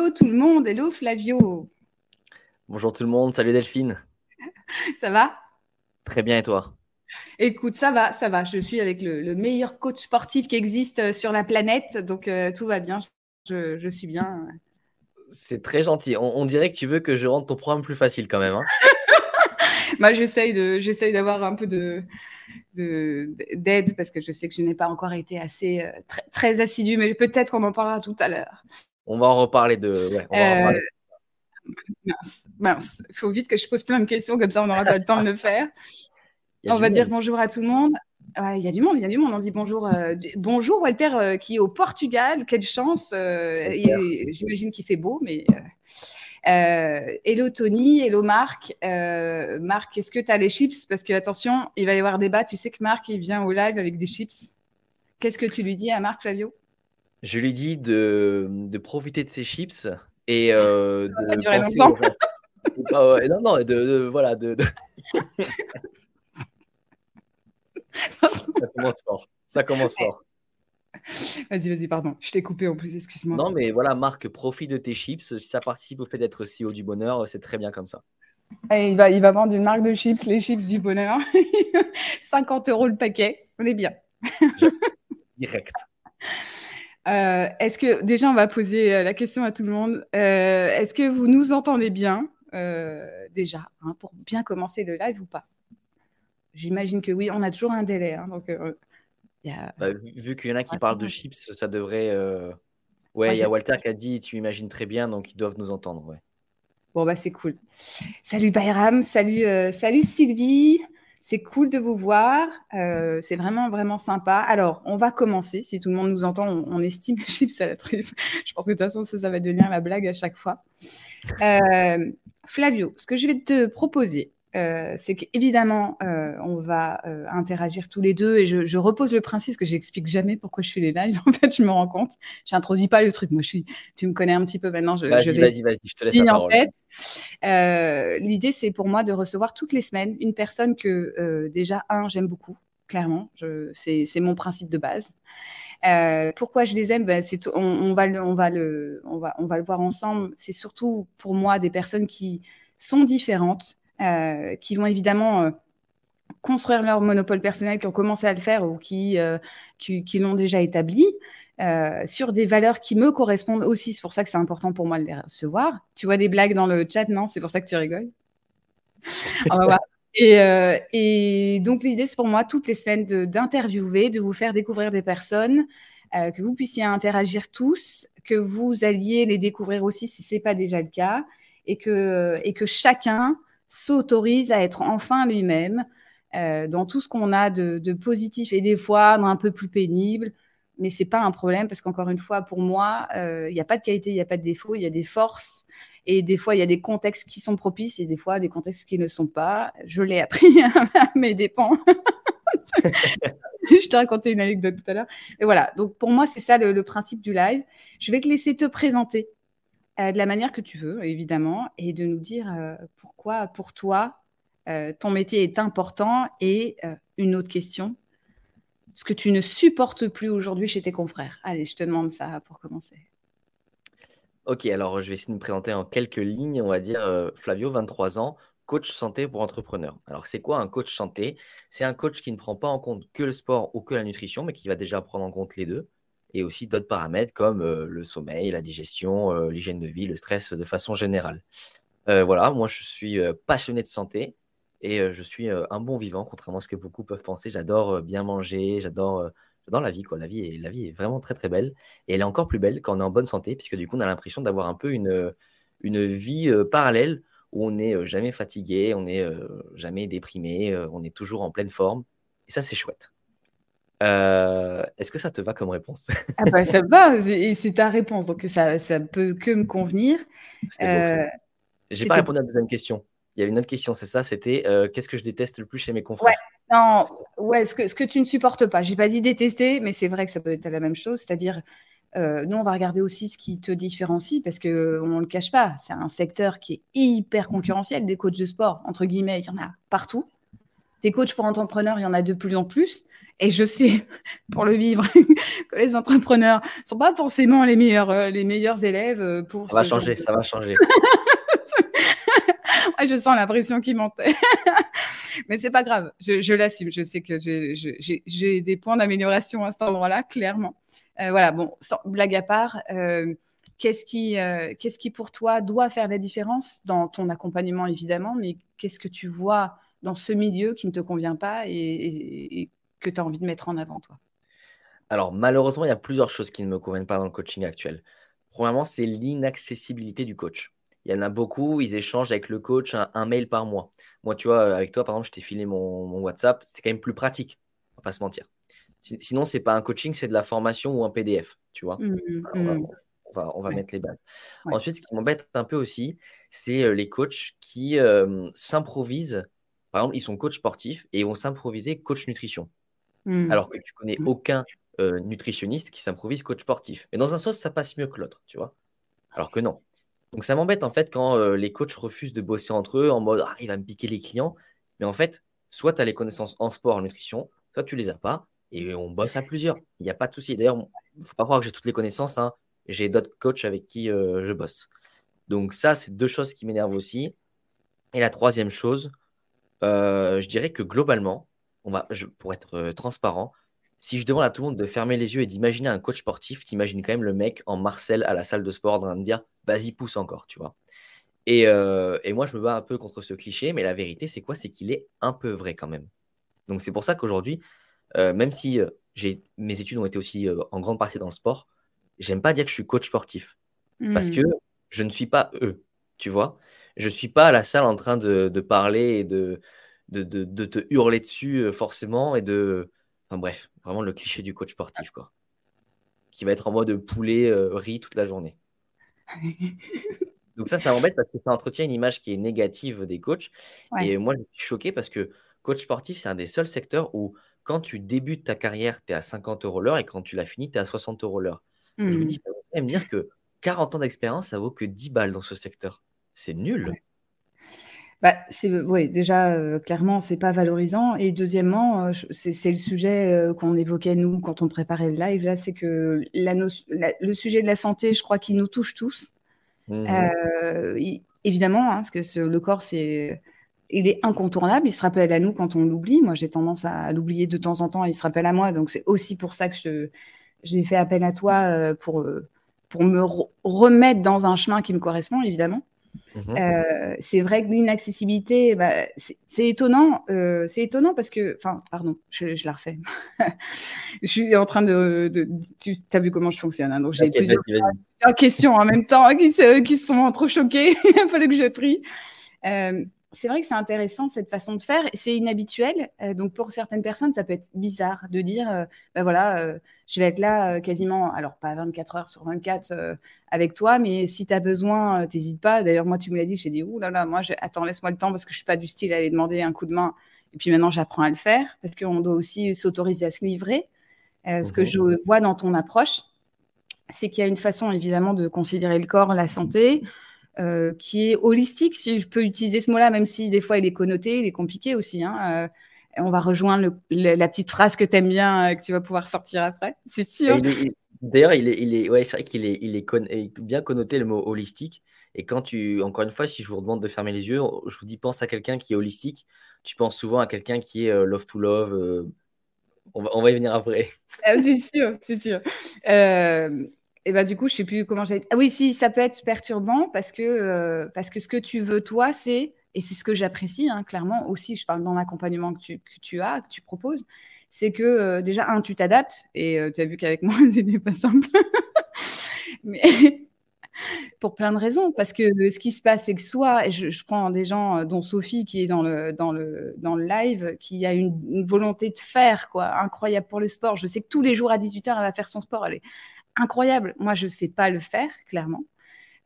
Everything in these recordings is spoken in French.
Hello tout le monde, hello Flavio. Bonjour tout le monde, salut Delphine. ça va? Très bien et toi? Écoute, ça va, ça va. Je suis avec le, meilleur coach sportif qui existe euh, sur la planète, donc euh, tout va bien. Je, suis bien. C'est très gentil. On, dirait que tu veux que je rende ton programme plus facile quand même. Hein. Moi, j'essaye de, j'essaye d'avoir un peu de, d'aide parce que je sais que je n'ai pas encore été assez euh, très, très assidue, mais peut-être qu'on en parlera tout à l'heure. On va en reparler de. Mince, Il faut vite que je pose plein de questions, comme ça on n'aura pas le temps de le faire. On va dire bonjour à tout le monde. Il y a du monde, il y a du monde. On dit bonjour, euh, bonjour Walter euh, qui est au Portugal. Quelle chance. Euh, j'imagine qu'il fait beau, mais. hello Tony, hello Marc. Marc, est-ce que tu as les chips? Parce que attention, il va y avoir débat. Tu sais que Marc, il vient au live avec des chips. Qu'est-ce que tu lui dis à Marc, Flavio? Je lui dis de, de profiter de ses chips et euh, de penser ah ouais, non, non, de, de voilà, de, de... ça commence fort. Ça commence fort. Vas-y, vas-y, pardon. Je t'ai coupé en plus, excuse-moi. Non, mais voilà, Marc, profite de tes chips. Si ça participe au fait d'être CEO du bonheur, c'est très bien comme ça. Et il, va, il va vendre une marque de chips, les chips du bonheur. 50 euros le paquet. On est bien. Direct. Euh, est-ce que déjà on va poser euh, la question à tout le monde euh, Est-ce que vous nous entendez bien déjà hein, pour bien commencer le live ou pas? J'imagine que oui. On a toujours un délai, hein, donc. Bah, vu qu'il y en a qui parlent de chips, ça devrait. Ouais, il y a Walter qui a dit tu imagines très bien, donc ils doivent nous entendre. Ouais. Bon bah c'est cool. Salut Bayram, salut salut Sylvie. C'est cool de vous voir. Euh, c'est vraiment, vraiment sympa. Alors, on va commencer. Si tout le monde nous entend, on, estime les chips à la truffe. Je pense que de toute façon, ça, ça va devenir la blague à chaque fois. Euh, Flavio, ce que je vais te proposer, euh, c'est qu'évidemment, euh, on va euh, interagir tous les deux et je, repose le principe que j'explique jamais pourquoi je fais les lives. En fait, je me rends compte. J'introduis pas le truc. Moi, je suis, tu me connais un petit peu maintenant. vas-y, vas-y, vas-y, je te laisse la parole. L'idée, c'est pour moi de recevoir toutes les semaines une personne que déjà un, j'aime beaucoup. Clairement, c'est mon principe de base. pourquoi je les aime? Ben, on, on, va le, on, va le, on, va, on va le voir ensemble. C'est surtout pour moi des personnes qui sont différentes, euh, qui vont évidemment euh, construire leur monopole personnel, qui ont commencé à le faire ou qui, euh, qui, l'ont déjà établi, sur des valeurs qui me correspondent aussi. C'est pour ça que c'est important pour moi de les recevoir. Tu vois des blagues dans le chat, non? C'est pour ça que tu rigoles? On va voir. Et, donc l'idée, c'est pour moi toutes les semaines d'interviewer, de, vous faire découvrir des personnes, que vous puissiez interagir tous, que vous alliez les découvrir aussi si ce n'est pas déjà le cas, et que, et que chacun s'autorise à être enfin lui-même euh, dans tout ce qu'on a de, positif et des fois un peu plus pénible. Mais c'est pas un problème parce qu'encore une fois, pour moi, euh, il n'y a pas de qualité, il n'y a pas de défaut, il y a des forces. Et des fois, il y a des contextes qui sont propices et des fois, des contextes qui ne sont pas. Je l'ai appris à mes dépens. je te racontais une anecdote tout à l'heure. Et voilà, donc pour moi, c'est ça le, principe du live. Je vais te laisser te présenter euh, de la manière que tu veux, évidemment, et de nous dire euh, pourquoi, pour toi, euh, ton métier est important. Et une autre question, ce que tu ne supportes plus aujourd'hui chez tes confrères. Allez, je te demande ça pour commencer. Ok, alors je vais essayer de me présenter en quelques lignes. On va dire Flavio, 23 ans, coach santé pour entrepreneurs. Alors, c'est quoi un coach santé? C'est un coach qui ne prend pas en compte que le sport ou que la nutrition, mais qui va déjà prendre en compte les deux et aussi d'autres paramètres comme le sommeil, la digestion, l'hygiène de vie, le stress de façon générale. Voilà, moi je suis passionné de santé et je suis un bon vivant, contrairement à ce que beaucoup peuvent penser. J'adore bien manger, j'adore j'adore la vie. Quoi. La, vie est, la vie est vraiment très très belle et elle est encore plus belle quand on est en bonne santé, puisque du coup on a l'impression d'avoir un peu une, une vie parallèle où on n'est jamais fatigué, on n'est jamais déprimé, on est toujours en pleine forme. Et ça, c'est chouette. Euh, est-ce que ça te va comme réponse? Ah bah, Ça va, c'est ta réponse, donc ça ne peut que me convenir. Euh, J'ai pas répondu à la deuxième question. Il y avait une autre question, c'est ça, c'était euh, qu'est-ce que je déteste le plus chez mes confrères? Ouais, non, ouais, ce que, ce que tu ne supportes pas. J'ai pas dit détester, mais c'est vrai que ça peut être la même chose, c'est-à-dire euh, nous, on va regarder aussi ce qui te différencie parce qu'on ne le cache pas. C'est un secteur qui est hyper concurrentiel des coachs de sport, entre guillemets, il y en a partout. Des coachs pour entrepreneurs, il y en a de plus en plus. Et je sais, pour le vivre, que les entrepreneurs ne sont pas forcément les meilleurs, euh, les meilleurs élèves euh, pour. Ça va changer, ça va changer. je sens la pression qui monte. Mais c'est pas grave, je, l'assume. Je sais que j'ai des points d'amélioration à cet endroit-là, clairement. Euh, voilà, bon, blague à part, qu'est-ce qui, qu'est-ce qui pour toi doit faire la différence dans ton accompagnement, évidemment, mais qu'est-ce que tu vois dans ce milieu qui ne te convient pas et que tu as envie de mettre en avant, toi? Alors, malheureusement, il y a plusieurs choses qui ne me conviennent pas dans le coaching actuel. Premièrement, c'est l'inaccessibilité du coach. Il y en a beaucoup, ils échangent avec le coach un, mail par mois. Moi, tu vois, avec toi, par exemple, je t'ai filé mon, WhatsApp, c'est quand même plus pratique, on va pas se mentir. Sinon, c'est pas un coaching, c'est de la formation ou un PDF, tu vois. Mmh, mmh. on, va, mettre les bases. Ensuite, ce qui m'embête un peu aussi, c'est euh, les coachs qui euh, s'improvisent. Par exemple, ils sont coachs sportifs et vont s'improviser coach nutrition. Mmh. Alors que tu connais mmh. aucun euh, nutritionniste qui s'improvise coach sportif. Mais dans un sens, ça passe mieux que l'autre, tu vois? Alors que non. Donc ça m'embête en fait quand euh, les coachs refusent de bosser entre eux en mode ah, il va me piquer les clients. Mais en fait, soit tu as les connaissances en sport, en nutrition, soit tu les as pas et on bosse à plusieurs. Il n'y a pas de souci. D'ailleurs, il ne faut pas croire que j'ai toutes les connaissances. Hein. J'ai d'autres coachs avec qui euh, je bosse. Donc ça, c'est deux choses qui m'énervent aussi. Et la troisième chose, je dirais que globalement, on va, pour être euh, transparent, si je demande à tout le monde de fermer les yeux et d'imaginer un coach sportif, t'imagines quand même le mec en Marcel à la salle de sport en train de dire vas-y, pousse encore, tu vois. Et, euh, et, moi, je me bats un peu contre ce cliché, mais la vérité, c'est quoi? C'est qu'il est un peu vrai quand même. Donc, c'est pour ça qu'aujourd'hui, euh, même si j'ai, mes études ont été aussi en grande partie dans le sport, j'aime pas dire que je suis coach sportif. Parce que hmm. je ne suis pas eux, tu vois. Je ne suis pas à la salle en train de, de parler et de, de, te hurler dessus euh, forcément et de. Enfin bref, vraiment le cliché du coach sportif, quoi. Qui va être en mode poulet euh, riz toute la journée. Donc ça, ça m'embête parce que ça entretient une image qui est négative des coachs. Et moi, je suis choqué parce que coach sportif, c'est un des seuls secteurs où quand tu débutes ta carrière, tu es à 50 euros l'heure et quand tu l'as fini, tu es à 60 euros l'heure. Je me dis, mmh. ça veut même dire que 40 ans d'expérience, ça vaut que 10 balles dans ce secteur. C'est nul. Bah, c'est oui, déjà euh, clairement c'est pas valorisant. Et deuxièmement euh, c'est le sujet euh, qu'on évoquait nous quand on préparait le live là c'est que la, le sujet de la santé je crois qu'il nous touche tous. Mmh. Évidemment hein, parce que le corps c'est il est incontournable. Il se rappelle à nous quand on l'oublie. Moi j'ai tendance à l'oublier de temps en temps et il se rappelle à moi. Donc c'est aussi pour ça que j'ai fait appel à toi pour pour me remettre dans un chemin qui me correspond évidemment Mmh euh, c'est vrai que l'inaccessibilité, bah, c'est étonnant. Euh, c'est étonnant parce que, enfin, pardon, je, la refais. je suis en train de, tu as vu comment je fonctionne, hein, donc j'ai plusieurs, questions en même temps qui, se, qui sont trop choquées. Il fallait que je trie. Euh, c'est vrai que c'est intéressant cette façon de faire. C'est inhabituel. Euh, donc pour certaines personnes, ça peut être bizarre de dire, euh, ben voilà, euh, je vais être là quasiment, alors pas 24 heures sur 24 avec toi, mais si tu as besoin, t'hésites pas. D'ailleurs, moi, tu me l'as dit, j'ai dit, ouh là là, moi, attends, laisse-moi le temps parce que je suis pas du style à aller demander un coup de main. Et puis maintenant, j'apprends à le faire parce qu'on doit aussi s'autoriser à se livrer. Ce que mhm. je vois dans ton approche, c'est qu'il y a une façon évidemment de considérer le corps, la santé. Euh, qui est holistique, si je peux utiliser ce mot-là, même si des fois il est connoté, il est compliqué aussi. Hein. Euh, on va rejoindre la petite phrase que tu aimes bien, euh, que tu vas pouvoir sortir après, c'est sûr. D'ailleurs, il est, il est, ouais, c'est vrai qu'il est, il est, bien connoté le mot holistique. Et quand tu, encore une fois, si je vous demande de fermer les yeux, je vous dis pense à quelqu'un qui est holistique. Tu penses souvent à quelqu'un qui est love to love. on, va, on va y venir après. Ah, c'est sûr, c'est sûr. Et bah, du coup, je sais plus comment j'ai. Ah oui, si, ça peut être perturbant parce que, euh, parce que ce que tu veux, toi, c'est, et c'est ce que j'apprécie, hein, clairement, aussi, je parle dans l'accompagnement que tu, que tu as, que tu proposes, c'est que euh, déjà, un, tu t'adaptes, et euh, tu as vu qu'avec moi, c'était pas simple. Mais pour plein de raisons, parce que ce qui se passe, c'est que soit, je, je, prends des gens, dont Sophie, qui est dans le, dans le, dans le live, qui a une, volonté de faire, quoi, incroyable pour le sport. Je sais que tous les jours à 18h, elle va faire son sport. Elle est incroyable. Moi, je ne sais pas le faire, clairement.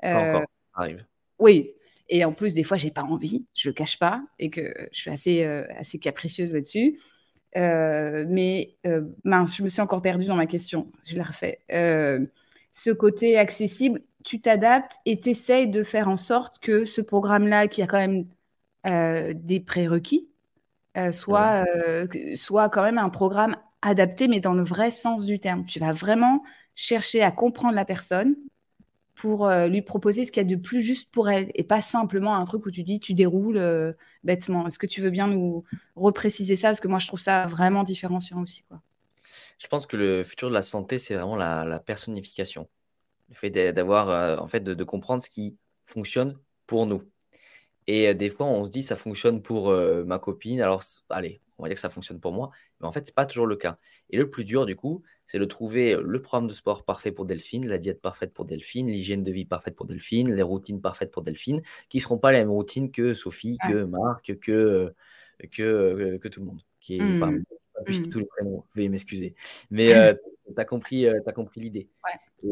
Euh, encore, arrive. Oui. Et en plus, des fois, j'ai pas envie, je le cache pas, et que je suis assez, euh, assez capricieuse là-dessus. Euh, mais mince, je me suis encore perdue dans ma question. Je la refais. ce côté accessible, tu t'adaptes et tu essayes de faire en sorte que ce programme-là, qui a quand même des prérequis, soit, soit quand même un programme adapté, mais dans le vrai sens du terme. Tu vas vraiment chercher à comprendre la personne pour euh, lui proposer ce qu'il y a de plus juste pour elle et pas simplement un truc où tu dis tu déroules euh, bêtement. Est-ce que tu veux bien nous repréciser ça? Parce que moi, je trouve ça vraiment différenciant aussi. Quoi. Je pense que le futur de la santé, c'est vraiment la, personnification. Le fait d'avoir, euh, en fait, de, comprendre ce qui fonctionne pour nous. Et des fois, on se dit ça fonctionne pour ma copine. Alors, allez, on va dire que ça fonctionne pour moi. Mais en fait, ce n'est pas toujours le cas. Et le plus dur, du coup, c'est de trouver le programme de sport parfait pour Delphine, la diète parfaite pour Delphine, l'hygiène de vie parfaite pour Delphine, les routines parfaites pour Delphine, qui ne seront pas les mêmes routines que Sophie, que Marc, que, que, que, tout le monde, qui est mmh. pas, mmh. tous les prénoms, veuillez m'excuser. Mais euh, tu as compris, euh, compris l'idée.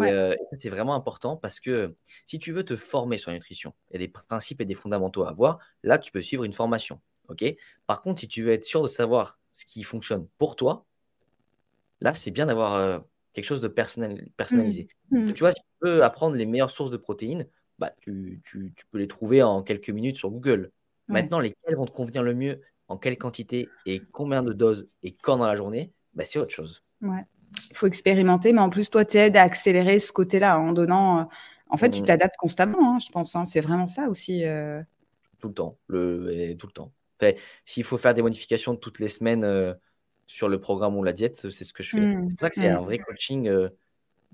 Euh, c'est vraiment important parce que si tu veux te former sur la nutrition, il y a des principes et des fondamentaux à avoir. Là, tu peux suivre une formation. Ok Par contre, si tu veux être sûr de savoir ce qui fonctionne pour toi, Là, c'est bien d'avoir euh, quelque chose de personnalisé. Mmh. Mmh. Tu vois, si tu veux apprendre les meilleures sources de protéines, bah, tu, peux les trouver en quelques minutes sur Google. Maintenant, lesquelles vont te convenir le mieux, en quelle quantité et combien de doses et quand dans la journée, bah, c'est autre chose. Ouais. Il faut expérimenter, mais en plus, toi, tu aides à accélérer ce côté-là en donnant. Euh, en fait, tu mmh. t'adaptes constamment, hein, je pense. Hein. C'est vraiment ça aussi. Euh. Tout le temps. Le... tout le temps. S'il faut faire des modifications toutes les semaines sur le programme ou la diète, c'est ce que je fais. Mmh. C'est pour ça que c'est un vrai coaching euh,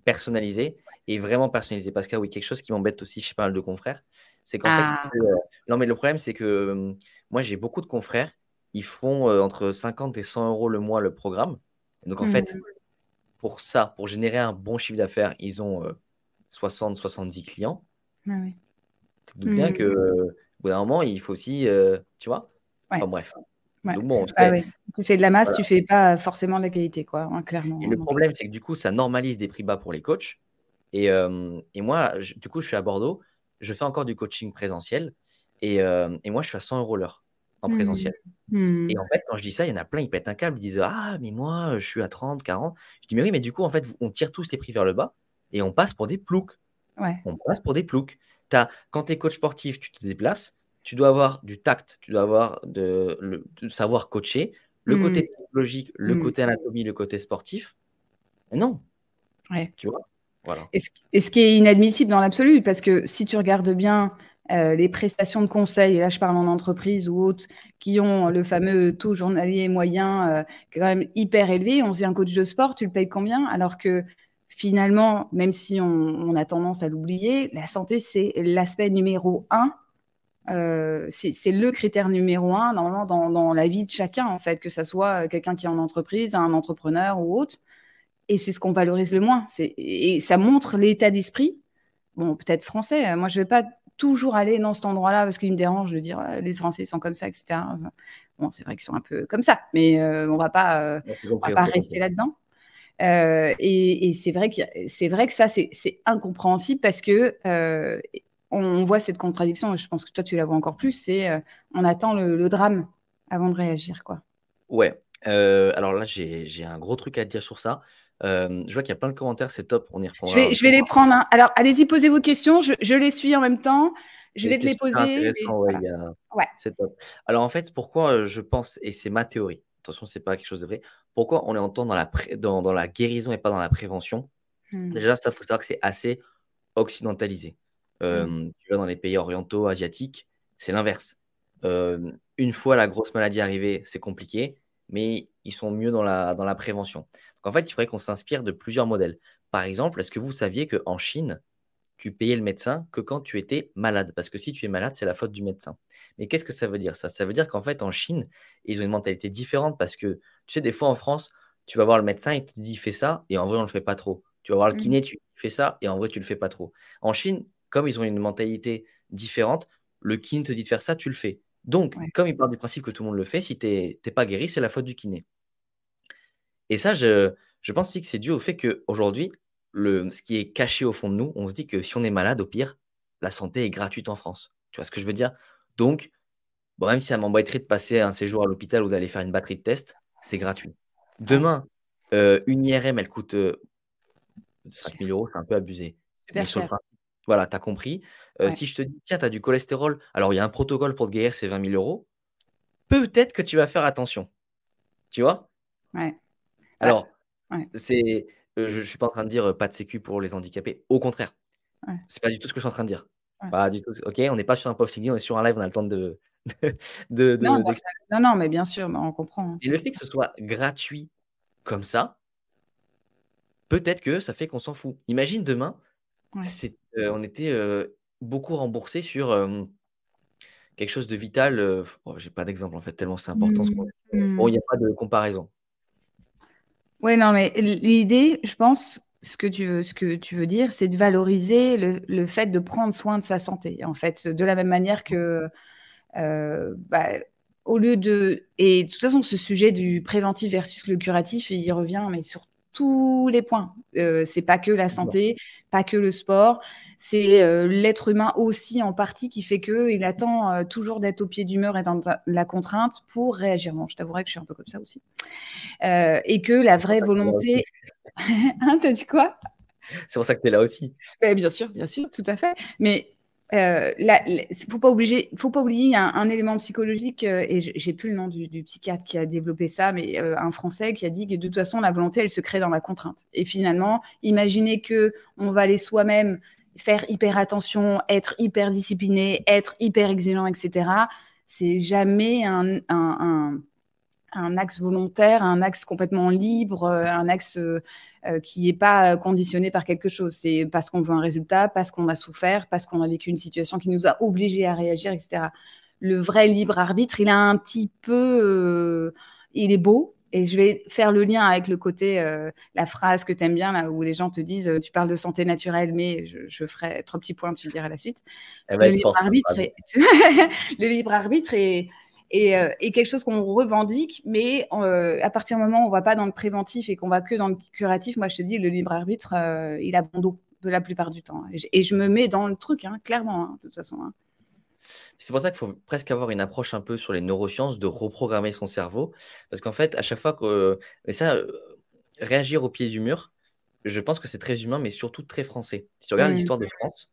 personnalisé et vraiment personnalisé. Parce que oui, quelque chose qui m'embête aussi chez pas mal de confrères, c'est qu'en fait, ah. euh, non, mais le problème, c'est que moi, j'ai beaucoup de confrères, ils font euh, entre 50 et 100 euros le mois le programme. donc, en fait, mmh. pour ça, pour générer un bon chiffre d'affaires, ils ont 60, 70 clients. Ah oui. Bien mmh. que, au bout d'un moment, il faut aussi, tu vois. Bref. Ah tu fais de la masse, tu fais pas forcément de la qualité, quoi, hein, clairement. Et le problème, c'est que du coup, ça normalise des prix bas pour les coachs. Et, euh, et moi, du coup, je suis à Bordeaux, je fais encore du coaching présentiel. Et, euh, et moi, je suis à 100 euros l'heure en présentiel. Mmh. Et en fait, quand je dis ça, il y en a plein, ils pètent un câble, ils disent Ah, mais moi, je suis à 30, 40. Je dis Mais oui, mais du coup, en fait, on tire tous les prix vers le bas et on passe pour des ploucs. Ouais. On passe pour des ploucs. As, quand tu es coach sportif, tu te déplaces, tu dois avoir du tact, tu dois avoir de, le, savoir coacher, le mmh. côté psychologique, le mmh. côté anatomie, le côté sportif. non. Ouais. Tu vois voilà. et, ce, qui est inadmissible dans l'absolu, parce que si tu regardes bien euh, les prestations de conseil, et là je parle en entreprise ou autres, qui ont le fameux taux journalier moyen euh, qui est quand même hyper élevé, on se dit un coach de sport, tu le payes combien? Alors que finalement, même si on, on a tendance à l'oublier, la santé, c'est l'aspect numéro un euh, c'est le critère numéro un dans, dans, la vie de chacun, en fait, que ce soit quelqu'un qui est en entreprise, un entrepreneur ou autre. Et c'est ce qu'on valorise le moins. Et ça montre l'état d'esprit, bon, peut-être français. Moi, je ne vais pas toujours aller dans cet endroit-là parce qu'il me dérange de dire les Français sont comme ça, etc. Bon, c'est vrai qu'ils sont un peu comme ça, mais euh, on ne va pas, euh, va pas rester là-dedans. et, et c'est vrai que c'est vrai que ça c'est incompréhensible parce que on, voit cette contradiction, et je pense que toi tu la vois encore plus, c'est euh, on attend le, drame avant de réagir. quoi. Ouais, euh, alors là j'ai un gros truc à dire sur ça. Euh, je vois qu'il y a plein de commentaires, c'est top, on y reprendra. Je vais, les prendre. Hein. Alors allez-y, posez vos questions, je, les suis en même temps. Je vais te les poser. C'est top. Alors en fait, pourquoi je pense, et c'est ma théorie, attention, c'est pas quelque chose de vrai, pourquoi on est en temps dans la, dans, la guérison et pas dans la prévention? Hmm. Déjà, ça, il faut savoir que c'est assez occidentalisé. Mmh. Tu vas dans les pays orientaux, asiatiques, c'est l'inverse. une fois la grosse maladie arrivée, c'est compliqué, mais ils sont mieux dans la, dans la prévention. Donc en fait, il faudrait qu'on s'inspire de plusieurs modèles. Par exemple, est-ce que vous saviez qu'en Chine, tu payais le médecin que quand tu étais malade? Parce que si tu es malade, c'est la faute du médecin. Mais qu'est-ce que ça veut dire ça? Ça veut dire qu'en fait, en Chine, ils ont une mentalité différente parce que, tu sais, des fois en France, tu vas voir le médecin, il te dit fais ça, et en vrai, on ne le fait pas trop. Tu vas voir le mmh. kiné, tu fais ça, et en vrai, tu le fais pas trop. En Chine, comme ils ont une mentalité différente, le kiné te dit de faire ça, tu le fais. Donc, comme il part du principe que tout le monde le fait, si tu n'es pas guéri, c'est la faute du kiné. Et ça, je, pense aussi que c'est dû au fait qu'aujourd'hui, ce qui est caché au fond de nous, on se dit que si on est malade, au pire, la santé est gratuite en France. Tu vois ce que je veux dire? Donc, bon, même si ça m'embêterait de passer un séjour à l'hôpital ou d'aller faire une batterie de test, c'est gratuit. Demain, euh, une IRM, elle coûte 5000 euh, euros, c'est un peu abusé. Super. Voilà, tu as compris. si je te dis, tiens, tu as du cholestérol, alors il y a un protocole pour te guérir, c'est 20 000 euros, peut-être que tu vas faire attention. Tu vois? Ouais. Alors, c'est, je ne suis pas en train de dire pas de sécu pour les handicapés. Au contraire, ce c'est pas du tout ce que je suis en train de dire. Pas du tout. Ok, on n'est pas sur un post on est sur un live, on a le temps de. de, non, non, mais bien sûr, on comprend. Hein. Et le fait que ce soit gratuit comme ça, peut-être que ça fait qu'on s'en fout. Imagine demain, on était beaucoup remboursé sur quelque chose de vital. Je oh, J'ai pas d'exemple en fait, tellement c'est important. ce qu'on mmh. Bon, il n'y a pas de comparaison. Oui, non, mais l'idée, je pense, ce que tu veux, ce que tu veux dire, c'est de valoriser le, fait de prendre soin de sa santé. En fait, de la même manière que, bah, au lieu de, et de toute façon, ce sujet du préventif versus le curatif, il revient, mais sur tous les points. Euh, c'est pas que la santé, pas que le sport, c'est euh, l'être humain aussi en partie qui fait que il attend euh, toujours d'être au pied d'humeur et dans la contrainte pour réagir. Bon, je t'avouerai que je suis un peu comme ça aussi, et que la vraie volonté. hein, t'as dit quoi? C'est pour ça que tu es là aussi. bien sûr, bien sûr, tout à fait. Mais euh, faut pas obliger, faut pas oublier un, un élément psychologique euh, et j'ai plus le nom du, du, psychiatre qui a développé ça, mais euh, un Français qui a dit que de toute façon la volonté elle se crée dans la contrainte. Et finalement, imaginez que on va aller soi-même faire hyper attention, être hyper discipliné, être hyper exigeant, etc. C'est jamais un, un un axe volontaire, un axe complètement libre, euh, un axe euh, euh, qui n'est pas conditionné par quelque chose. C'est parce qu'on veut un résultat, parce qu'on a souffert, parce qu'on a vécu une situation qui nous a obligés à réagir, etc. Le vrai libre arbitre, il a un petit peu, il est beau. Et je vais faire le lien avec le côté, la phrase que tu aimes bien, là, où les gens te disent, tu parles de santé naturelle, mais je, ferai trois petits points, tu diras la suite. le, libre arbitre le libre arbitre est, euh, et, quelque chose qu'on revendique, mais euh, à partir du moment où on va pas dans le préventif et qu'on va que dans le curatif, moi je te dis, le libre arbitre, euh, il a bon dos de la plupart du temps. Et je, me mets dans le truc, hein, clairement, hein, de toute façon. Hein. C'est pour ça qu'il faut presque avoir une approche un peu sur les neurosciences, de reprogrammer son cerveau. Parce qu'en fait, à chaque fois que. Mais ça, réagir au pied du mur, je pense que c'est très humain, mais surtout très français. Si tu regardes mmh. l'histoire de France,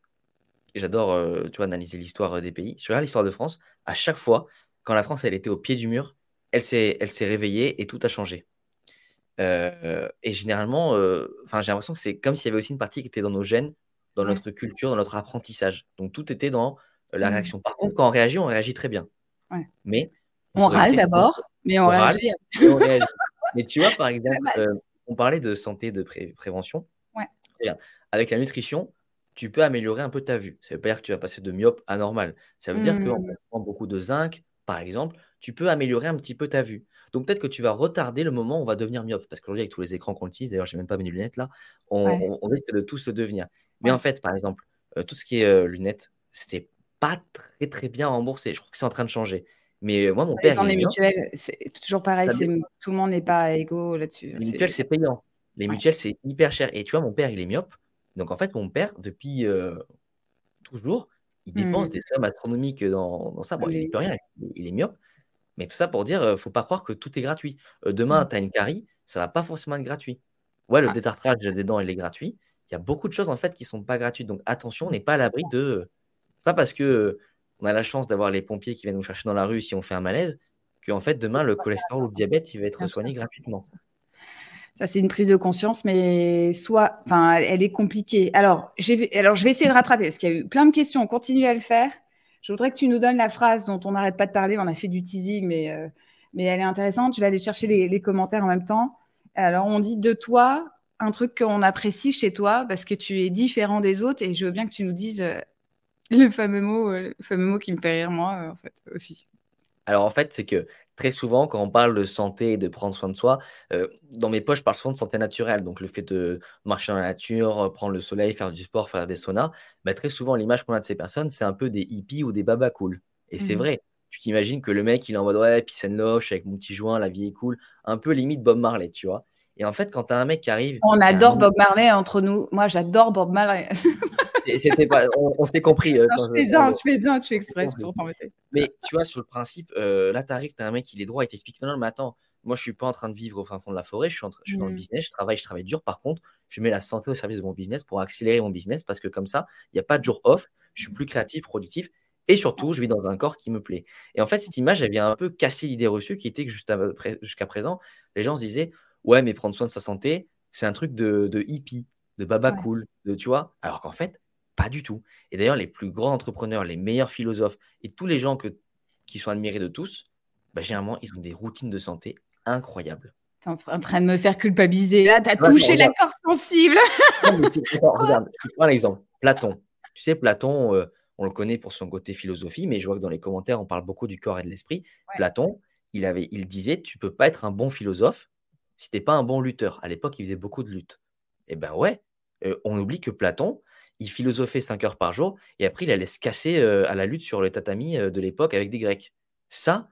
et j'adore tu vois, analyser l'histoire des pays, si tu regardes l'histoire de France, à chaque fois, quand la France elle était au pied du mur, elle s'est, elle s'est réveillée et tout a changé. Euh, et généralement, euh, enfin, j'ai l'impression que c'est comme s'il y avait aussi une partie qui était dans nos gènes, dans notre culture, dans notre apprentissage. Donc tout était dans euh, la mmh. réaction. Par contre, quand on réagit, on réagit très bien. Mais on, râle d'abord, mais on, réagit. mais tu vois, par exemple, on parlait de santé, de prévention. avec la nutrition, tu peux améliorer un peu ta vue. Ça ne veut pas dire que tu vas passer de myope à normal. Ça veut dire qu'en mmh. prend beaucoup de zinc, par exemple, tu peux améliorer un petit peu ta vue. Donc peut-être que tu vas retarder le moment où on va devenir myope. Parce qu'aujourd'hui, avec tous les écrans qu'on utilise, d'ailleurs, je n'ai même pas mes lunettes là, on, risque de tous le devenir. Mais en fait, par exemple, euh, tout ce qui est euh, lunettes, c'est pas très très bien remboursé. Je crois que c'est en train de changer. Mais euh, moi, mon père. Dans les mutuelles, c'est toujours pareil. Tout le monde n'est pas égaux là-dessus. Les mutuelles, c'est payant. Les mutuelles, c'est hyper cher. Et tu vois, mon père, il est myope. Donc en fait, mon père, depuis toujours, il dépense mmh. des sommes astronomiques dans, ça. Bon, il ne peut rien, il est myope. Mais tout ça pour dire, ne faut pas croire que tout est gratuit. demain, mmh. tu as une carie, ça va pas forcément être gratuit. Ouais, le ah, détartrage des dents, il est gratuit. Il y a beaucoup de choses en fait qui sont pas gratuites. Donc attention, on n'est pas à l'abri de. Pas parce que on a la chance d'avoir les pompiers qui viennent nous chercher dans la rue si on fait un malaise, que en fait demain le cholestérol ou le diabète il va être soigné gratuitement. Ça, c'est une prise de conscience, mais soit, enfin, elle est compliquée. Alors, alors, je vais essayer de rattraper parce qu'il y a eu plein de questions. On continue à le faire. Je voudrais que tu nous donnes la phrase dont on n'arrête pas de parler. On a fait du teasing, mais, euh, elle est intéressante. Je vais aller chercher les, commentaires en même temps. Alors, on dit de toi un truc qu'on apprécie chez toi parce que tu es différent des autres et je veux bien que tu nous dises euh, le fameux mot, euh, le fameux mot qui me fait rire moi, en fait, aussi. Alors en fait, c'est que très souvent, quand on parle de santé et de prendre soin de soi, euh, dans mes poches, je parle souvent de santé naturelle. Donc le fait de marcher dans la nature, prendre le soleil, faire du sport, faire des saunas, bah, très souvent, l'image qu'on a de ces personnes, c'est un peu des hippies ou des babas cool. Et c'est mmh vrai. Tu t'imagines que le mec, il est en mode ouais, puis and love, avec mon petit joint, la vie est cool. Un peu limite Bob Marley, tu vois. Et en fait, quand tu as un mec qui arrive. On adore Bob Marley entre nous. Moi, j'adore Bob Marley. pas, on, s'est compris. Euh, je fais un, je fais un, tu fais exprès pour Mais tu vois, sur le principe, euh, là, tu arrives, tu as un mec, il est droit, il t'explique non, non, mais attends, moi, je suis pas en train de vivre au fin fond de la forêt, je suis, je suis dans le mm. business, je travaille, je travaille dur. Par contre, je mets la santé au service de mon business pour accélérer mon business parce que comme ça, il n'y a pas de jour off, je suis plus créatif, productif. Et surtout, je vis dans un corps qui me plaît. Et en fait, cette image, elle vient un peu casser l'idée reçue qui était que jusqu'à présent, les gens se disaient ouais, mais prendre soin de sa santé, c'est un truc de, hippie, de baba cool, de, tu vois. Alors qu'en fait, pas du tout. Et d'ailleurs, les plus grands entrepreneurs, les meilleurs philosophes et tous les gens que, qui sont admirés de tous, bah, généralement, ils ont des routines de santé incroyables. Tu es en train de me faire culpabiliser là, tu as touché la corde sensible. regarde, je prends l'exemple. Platon. Tu sais, Platon, euh, on le connaît pour son côté philosophie, mais je vois que dans les commentaires, on parle beaucoup du corps et de l'esprit. Platon, il, avait, il disait Tu peux pas être un bon philosophe si tu n'es pas un bon lutteur. À l'époque, il faisait beaucoup de lutte. Eh ben ouais, euh, on oublie que Platon, il philosophait 5 heures par jour et après, il allait se casser euh, à la lutte sur le tatami euh, de l'époque avec des Grecs. Ça,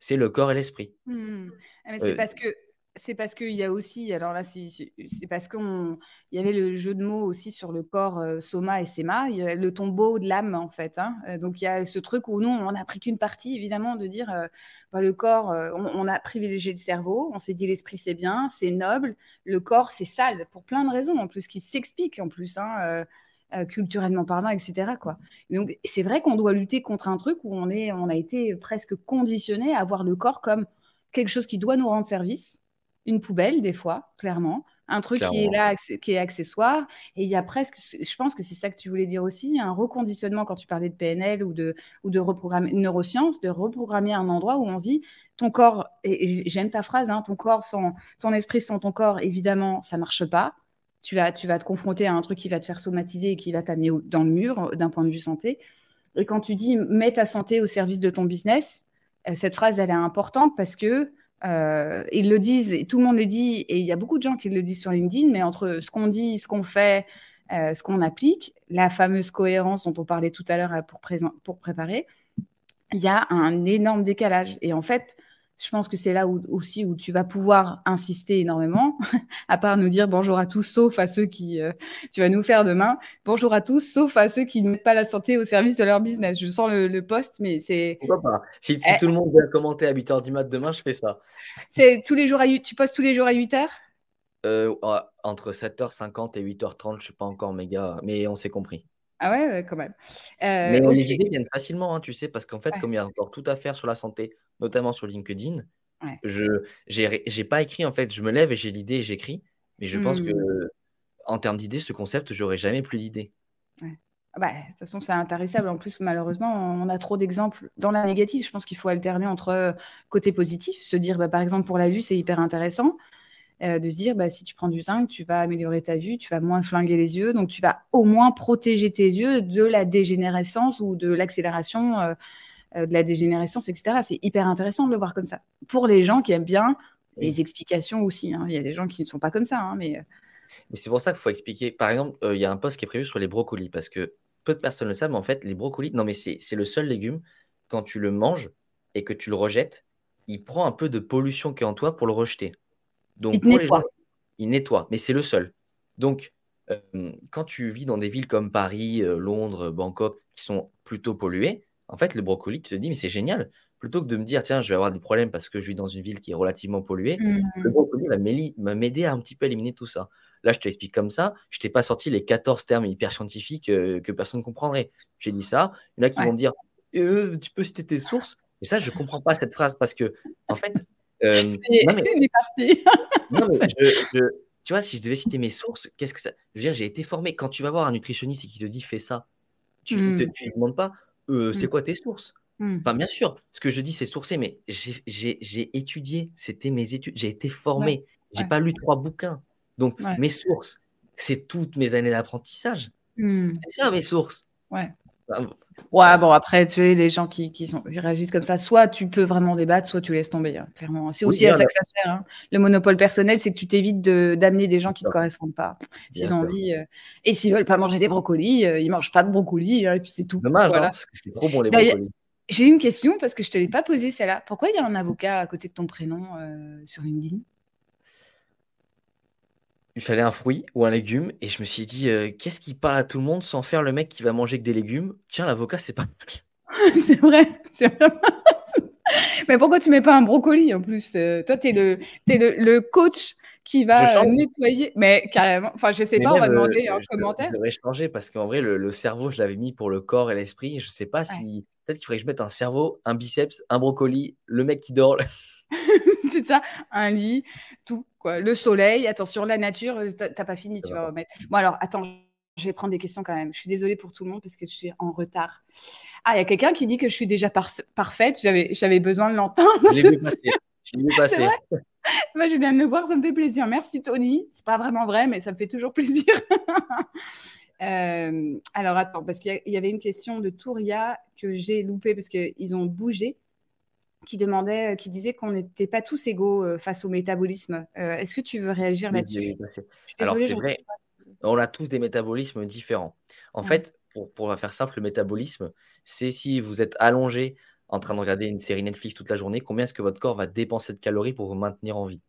c'est le corps et l'esprit. Mmh. Ah, c'est parce que c'est parce qu'il y a aussi, alors là, c'est parce qu'il y avait le jeu de mots aussi sur le corps soma et sema, il y a le tombeau de l'âme en fait. Hein. Donc il y a ce truc où nous, on n'a pris qu'une partie évidemment de dire bah, le corps, on, a privilégié le cerveau, on s'est dit l'esprit c'est bien, c'est noble, le corps c'est sale pour plein de raisons en plus qui s'expliquent en plus. Hein, culturellement parlant, etc. Quoi. Donc c'est vrai qu'on doit lutter contre un truc où on, est, on a été presque conditionné à voir le corps comme quelque chose qui doit nous rendre service, une poubelle des fois, clairement, un truc qui est là, qui est accessoire. Et il y a presque, je pense que c'est ça que tu voulais dire aussi, un reconditionnement quand tu parlais de PNL ou de, ou de reprogrammer neurosciences, de reprogrammer un endroit où on se dit ton corps, et j'aime ta phrase, hein, ton corps sans ton esprit sans ton corps, évidemment, ça marche pas. Tu vas, tu vas te confronter à un truc qui va te faire somatiser et qui va t'amener dans le mur d'un point de vue santé. Et quand tu dis mets ta santé au service de ton business, euh, cette phrase, elle est importante parce que euh, ils le disent, tout le monde le dit, et il y a beaucoup de gens qui le disent sur LinkedIn, mais entre ce qu'on dit, ce qu'on fait, euh, ce qu'on applique, la fameuse cohérence dont on parlait tout à l'heure euh, pour, pour préparer, il y a un énorme décalage. Et en fait, je pense que c'est là où, aussi où tu vas pouvoir insister énormément, à part nous dire bonjour à tous, sauf à ceux qui, euh, tu vas nous faire demain, bonjour à tous, sauf à ceux qui ne mettent pas la santé au service de leur business. Je sens le, poste, mais c'est... Pourquoi pas? Si, eh. tout le monde veut commenter à 8h du mat demain, je fais ça. C'est tous les jours à Tu postes tous les jours à 8h euh, Entre 7h50 et 8h30, je ne suis pas encore méga, mais on s'est compris. Ah ouais, quand même. Euh, mais les idées viennent facilement, hein, tu sais, parce qu'en fait, comme il y a encore tout à faire sur la santé, notamment sur LinkedIn, je n'ai pas écrit, en fait, je me lève et j'ai l'idée et j'écris, mais je pense que mmh. en termes d'idées, ce concept, j'aurais jamais plus d'idées. Ah bah, de toute façon, c'est intéressable. En plus, malheureusement, on a trop d'exemples dans la négative. Je pense qu'il faut alterner entre euh, côté positif, se dire, bah, par exemple, pour la vue, c'est hyper intéressant. Euh, de se dire, bah, si tu prends du zinc, tu vas améliorer ta vue, tu vas moins flinguer les yeux, donc tu vas au moins protéger tes yeux de la dégénérescence ou de l'accélération euh, euh, de la dégénérescence, etc. C'est hyper intéressant de le voir comme ça. Pour les gens qui aiment bien les explications aussi, hein. il y a des gens qui ne sont pas comme ça, hein, mais... Mais c'est pour ça qu'il faut expliquer. Par exemple, il y a un post qui est prévu sur les brocolis, parce que peu de personnes le savent, mais en fait, les brocolis, non, mais c'est le seul légume, quand tu le manges et que tu le rejettes, il prend un peu de pollution qui est en toi pour le rejeter. Donc, il nettoie. il nettoie, mais c'est le seul. Donc, euh, quand tu vis dans des villes comme Paris, euh, Londres, Bangkok, qui sont plutôt polluées, en fait, le brocoli, tu te dis, mais c'est génial. Plutôt que de me dire, tiens, je vais avoir des problèmes parce que je vis dans une ville qui est relativement polluée, mmh. le brocoli va m'aider à un petit peu éliminer tout ça. Là, je te l'explique comme ça. Je t'ai pas sorti les 14 termes hyper scientifiques euh, que personne ne comprendrait. J'ai dit ça. Il y en a qui vont dire, tu peux citer tes sources? Et ça, je ne comprends pas cette phrase parce que, en fait, euh, non, mais, parti. tu vois, si je devais citer mes sources, qu'est-ce que ça. Je veux dire, j'ai été formé. Quand tu vas voir un nutritionniste et qu'il te dit fais ça, tu ne lui hmm. demandes pas euh, c'est hmm. quoi tes sources? Hmm. Enfin, bien sûr, ce que je dis, c'est sourcé, mais j'ai étudié, c'était mes études, j'ai été formé, j'ai pas lu trois bouquins. Donc, mes sources, c'est toutes mes années d'apprentissage. C'est ça, mes sources. Ouais. Ouais, bon, après, tu sais, les gens qui, qui, sont, réagissent comme ça, soit tu peux vraiment débattre, soit tu laisses tomber, hein, clairement. C'est aussi à ça que ça sert. Hein. Le monopole personnel, c'est que tu t'évites d'amener des gens qui ne te correspondent pas. S'ils ont envie. Euh, et s'ils veulent pas manger des brocolis, euh, ils mangent pas de brocolis, hein, et puis c'est tout. Dommage, voilà. trop bon les brocolis. J'ai une question parce que je ne te l'ai pas posée celle-là. Pourquoi il y a un avocat à côté de ton prénom euh, sur LinkedIn? Il fallait un fruit ou un légume et je me suis dit euh, qu'est-ce qui parle à tout le monde sans faire le mec qui va manger que des légumes? Tiens, l'avocat, c'est pas mal. c'est vrai, c'est vrai. Mais pourquoi tu mets pas un brocoli en plus? Euh, Toi, tu es, le, le, coach qui va nettoyer. Mais carrément, enfin, je sais pas, on va demander en commentaire. Je devrais changer parce qu'en vrai, le, cerveau, je l'avais mis pour le corps et l'esprit. Je sais pas si. Peut-être qu'il faudrait que je mette un cerveau, un biceps, un brocoli, le mec qui dort. c'est ça, un lit, tout. Quoi. Le soleil, attention, la nature, t'as pas fini, tu vas remettre. Bon, alors, attends, je vais prendre des questions quand même. Je suis désolée pour tout le monde parce que je suis en retard. Ah, il y a quelqu'un qui dit que je suis déjà parfaite. J'avais besoin de l'entendre. Je l'ai vu passer. Je l'ai vu passer. Moi, je viens de le voir, ça me fait plaisir. Merci Tony. C'est pas vraiment vrai, mais ça me fait toujours plaisir. Euh, alors attends, parce qu'il y, avait une question de Touria que j'ai loupée parce qu'ils ont bougé, qui demandait, qui disait qu'on n'était pas tous égaux euh, face au métabolisme. Euh, est-ce que tu veux réagir là-dessus? Alors c'est vrai, on a tous des métabolismes différents. En fait, pour, pour faire simple, le métabolisme, c'est si vous êtes allongé en train de regarder une série Netflix toute la journée, combien est-ce que votre corps va dépenser de calories pour vous maintenir en vie?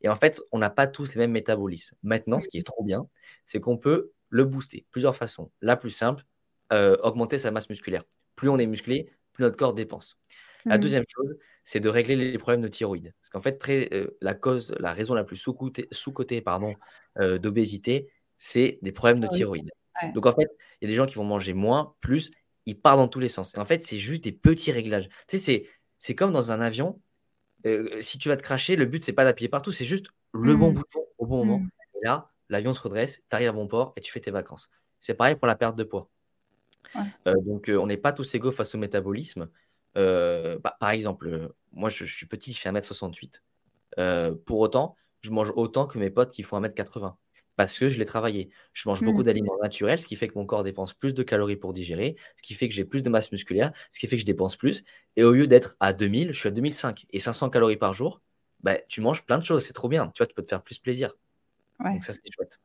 Et en fait, on n'a pas tous les mêmes métabolismes. Maintenant, ce qui est trop bien, c'est qu'on peut le booster plusieurs façons. La plus simple, euh, augmenter sa masse musculaire. Plus on est musclé, plus notre corps dépense. La mmh. deuxième chose, c'est de régler les problèmes de thyroïde. Parce qu'en fait, très, euh, la cause, la raison la plus sous-cotée sous pardon, euh, d'obésité, c'est des problèmes de thyroïde. Donc en fait, il y a des gens qui vont manger moins, plus, il part dans tous les sens. Et en fait, c'est juste des petits réglages. Tu sais, c'est comme dans un avion. Euh, si tu vas te cracher, le but, c'est pas d'appuyer partout, c'est juste le bon mmh. bouton au bon moment. Mmh. Et là, l'avion se redresse, tu arrives à bon port et tu fais tes vacances. C'est pareil pour la perte de poids. Euh, donc, euh, on n'est pas tous égaux face au métabolisme. Bah, par exemple, moi, je, je, suis petit, je fais 1m68. pour autant, je mange autant que mes potes qui font 1m80 parce que je l'ai travaillé. Je mange beaucoup mmh. d'aliments naturels, ce qui fait que mon corps dépense plus de calories pour digérer, ce qui fait que j'ai plus de masse musculaire, ce qui fait que je dépense plus. Et au lieu d'être à 2000, je suis à 2005 et 500 calories par jour. Bah, tu manges plein de choses, c'est trop bien. Tu vois, tu peux te faire plus plaisir. Donc ça, c'est chouette.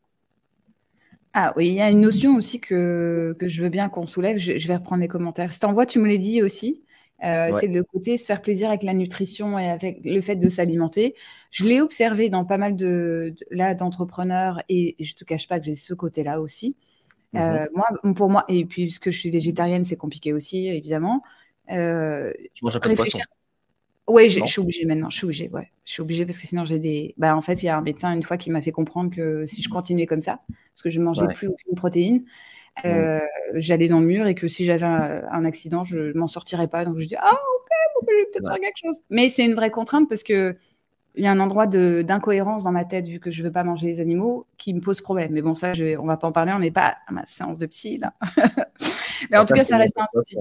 Ah oui, il y a une notion aussi que, que je veux bien qu'on soulève. Je, vais reprendre les commentaires. Si t'envoies, tu me l'as dit aussi. Euh, c'est le côté se faire plaisir avec la nutrition et avec le fait de s'alimenter. Je l'ai observé dans pas mal de, là d'entrepreneurs et, je te cache pas que j'ai ce côté-là aussi. Euh, mhm. moi, pour moi, et puisque je suis végétarienne, c'est compliqué aussi, évidemment. Euh, tu manges un peu de poisson Oui, je suis obligée maintenant. Je suis obligée, ouais. Je suis obligée parce que sinon j'ai des. Bah, en fait, il y a un médecin une fois qui m'a fait comprendre que si je continuais comme ça, parce que je ne mangeais plus aucune protéine, euh, j'allais dans le mur et que si j'avais un, accident, je m'en sortirais pas. Donc je dis ah ok, bon, je vais peut-être faire quelque chose. Mais c'est une vraie contrainte parce que il y a un endroit d'incohérence dans ma tête vu que je veux pas manger les animaux qui me pose problème. Mais bon, ça, je, on va pas en parler. On n'est pas à ma séance de psy là. mais en tout cas, ça reste un souci.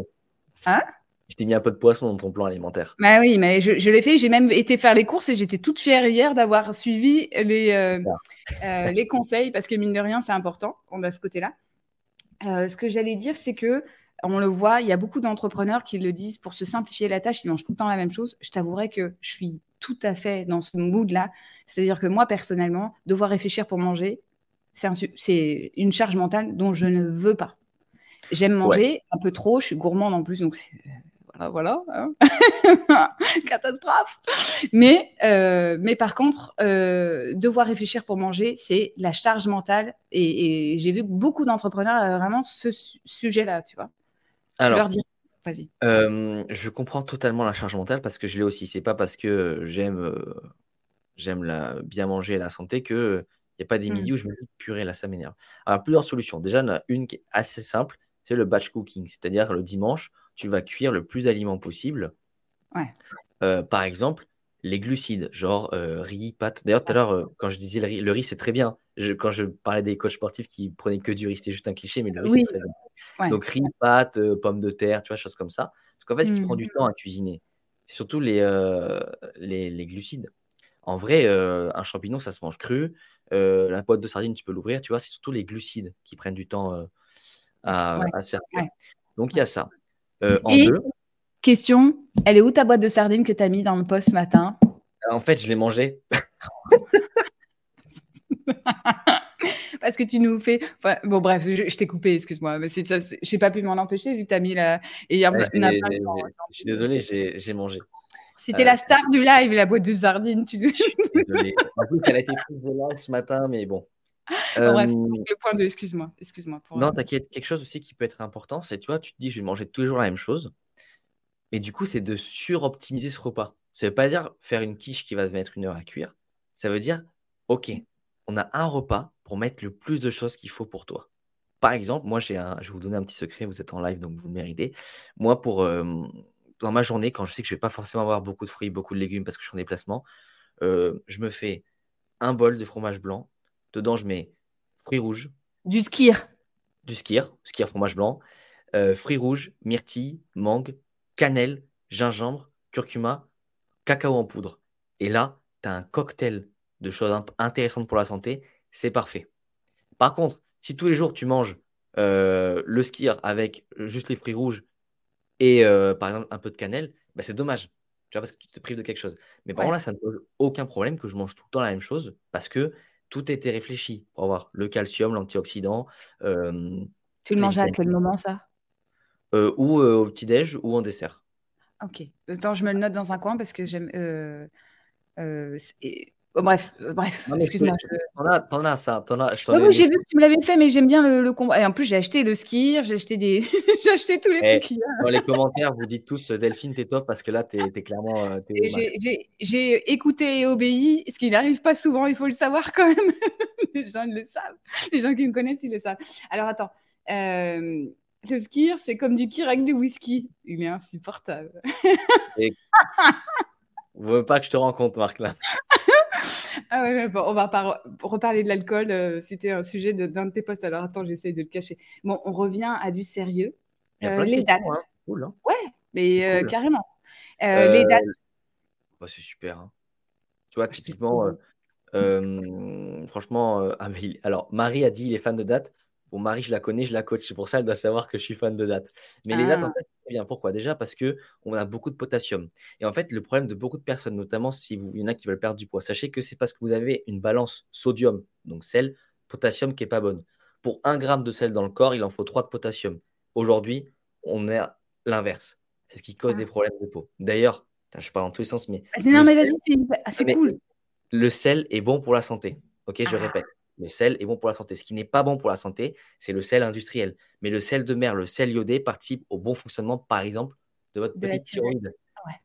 Hein? Je t'ai mis un peu de poisson dans ton plan alimentaire. Bah oui, mais je, l'ai fait. J'ai même été faire les courses et j'étais toute fière hier d'avoir suivi les, euh, euh, les conseils parce que mine de rien, c'est important. On a ce côté-là. Euh, ce que j'allais dire, c'est que on le voit, il y a beaucoup d'entrepreneurs qui le disent pour se simplifier la tâche, ils mangent tout le temps la même chose. Je t'avouerai que je suis tout à fait dans ce mood-là. C'est-à-dire que moi, personnellement, devoir réfléchir pour manger, c'est une charge mentale dont je ne veux pas. J'aime manger un peu trop, je suis gourmande en plus, donc voilà, hein. catastrophe. Mais, euh, mais par contre, euh, devoir réfléchir pour manger, c'est la charge mentale. Et, j'ai vu beaucoup d'entrepreneurs euh, vraiment ce sujet-là, tu vois. Alors, leur dire, vas-y. je comprends totalement la charge mentale parce que je l'ai aussi. C'est pas parce que j'aime j'aime la bien manger et la santé que il n'y a pas des mmh. midis où je me dis purée là ça m'énerve. Alors plusieurs solutions. Déjà, il y en a une qui est assez simple, c'est le batch cooking, c'est-à-dire le dimanche, tu vas cuire le plus d'aliments possible. Euh, par exemple, les glucides, genre euh, riz, pâtes. D'ailleurs, tout à l'heure, euh, quand je disais le riz, le riz c'est très bien. quand je parlais des coachs sportifs qui prenaient que du riz, c'était juste un cliché, mais le riz, c'est très bien. Donc, riz, pâtes, pommes de terre, tu vois, choses comme ça. Parce qu'en fait, ce qui prend du mmh. temps à cuisiner, c'est surtout les, les, glucides. En vrai, un champignon, ça se mange cru. la boîte de sardines, tu peux l'ouvrir, tu vois, c'est surtout les glucides qui prennent du temps à, à, se faire Donc, il y a ça. Euh, Et, question, elle est où ta boîte de sardines que tu as mis dans le poste ce matin? En fait, je l'ai mangée. Parce que tu nous fais. bon, bref, je, t'ai coupé, excuse-moi. Mais c'est ça, j'ai pas pu m'en empêcher vu que tu as mis la. Et je suis désolé, j'ai mangé. C'était la star du live, la boîte de sardines. Tu... désolé. En plus, elle a été prise de live ce matin, mais bon. Bref, euh, le point de excuse-moi. Excuse-moi pour... Non, t'inquiète, quelque chose aussi qui peut être important, c'est tu vois, tu te dis je vais manger tous les jours la même chose. Et du coup, c'est de suroptimiser ce repas. Ça veut pas dire faire une quiche qui va mettre une heure à cuire. Ça veut dire, OK, on a un repas pour mettre le plus de choses qu'il faut pour toi. Par exemple, moi, j'ai un, je vais vous donner un petit secret, vous êtes en live, donc vous le méritez. Moi, pour, euh, dans ma journée, quand je sais que je ne vais pas forcément avoir beaucoup de fruits, beaucoup de légumes parce que je suis en déplacement, euh, je me fais un bol de fromage blanc. Dedans, je mets fruits rouges. Du skir. Du skir, skir fromage blanc. Euh, fruits rouges, myrtille, mangue, cannelle, gingembre, curcuma, cacao en poudre. Et là, tu as un cocktail de choses intéressantes pour la santé. C'est parfait. Par contre, si tous les jours tu manges euh, le skir avec juste les fruits rouges et euh, par exemple un peu de cannelle, bah, c'est dommage. Tu vois, parce que tu te prives de quelque chose. Mais par contre, là, ça ne pose aucun problème que je mange tout le temps la même chose parce que tout été réfléchi pour avoir le calcium, l'antioxydant. Euh, tu le manges à quel moment, ça? Ou au petit-déj ou en dessert. Ok. Attends, je me le note dans un coin parce que j'aime. Oh, bref, euh, bref, excuse-moi. T'en as, t'en as ça. T'en as, oui, j'ai vu que tu me l'avais fait, mais j'aime bien le, le combat. Et en plus, j'ai acheté le ski, j'ai acheté des, j'ai acheté tous les eh, trucs. Dans les commentaires, vous dites tous Delphine, t'es top parce que là, t'es, es clairement. Euh, j'ai, écouté et obéi, ce qui n'arrive pas souvent. Il faut le savoir quand même. les gens le savent. Les gens qui me connaissent, ils le savent. Alors attends. Euh, le skier, c'est comme du kir avec du whisky. Il est insupportable. Et... Vous ne voulez pas que je te rencontre, Marc, là? Ah ouais, bon, on va pas reparler de l'alcool. Euh, c'était un sujet d'un de, tes posts. Alors attends, j'essaie de le cacher. Bon, on revient à du sérieux. Euh, les dates. Hein. Cool, hein. Ouais, mais euh, carrément. les dates. Bah, c'est super. Hein. Tu vois, typiquement, franchement, Amélie. Alors, Marie a dit il est fan de dates. Bon, Marie, je la connais, je la coach. C'est pour ça qu'elle doit savoir que je suis fan de dates. Mais les dates, en ah. fait, c'est bien. Pourquoi? Déjà parce qu'on a beaucoup de potassium. Et en fait, le problème de beaucoup de personnes, notamment si vous, il y en a qui veulent perdre du poids, sachez que c'est parce que vous avez une balance sodium, donc sel, potassium qui n'est pas bonne. Pour un gramme de sel dans le corps, il en faut 3 de potassium. Aujourd'hui, on est l'inverse. C'est ce qui cause des ah. problèmes de peau. D'ailleurs, je parle dans tous les sens, mais. Non, mais vas-y, c'est cool. Le sel est bon pour la santé. Ok, je ah. répète. Le sel est bon pour la santé. Ce qui n'est pas bon pour la santé, c'est le sel industriel. Mais le sel de mer, le sel iodé participe au bon fonctionnement, par exemple, de votre petite thyroïde.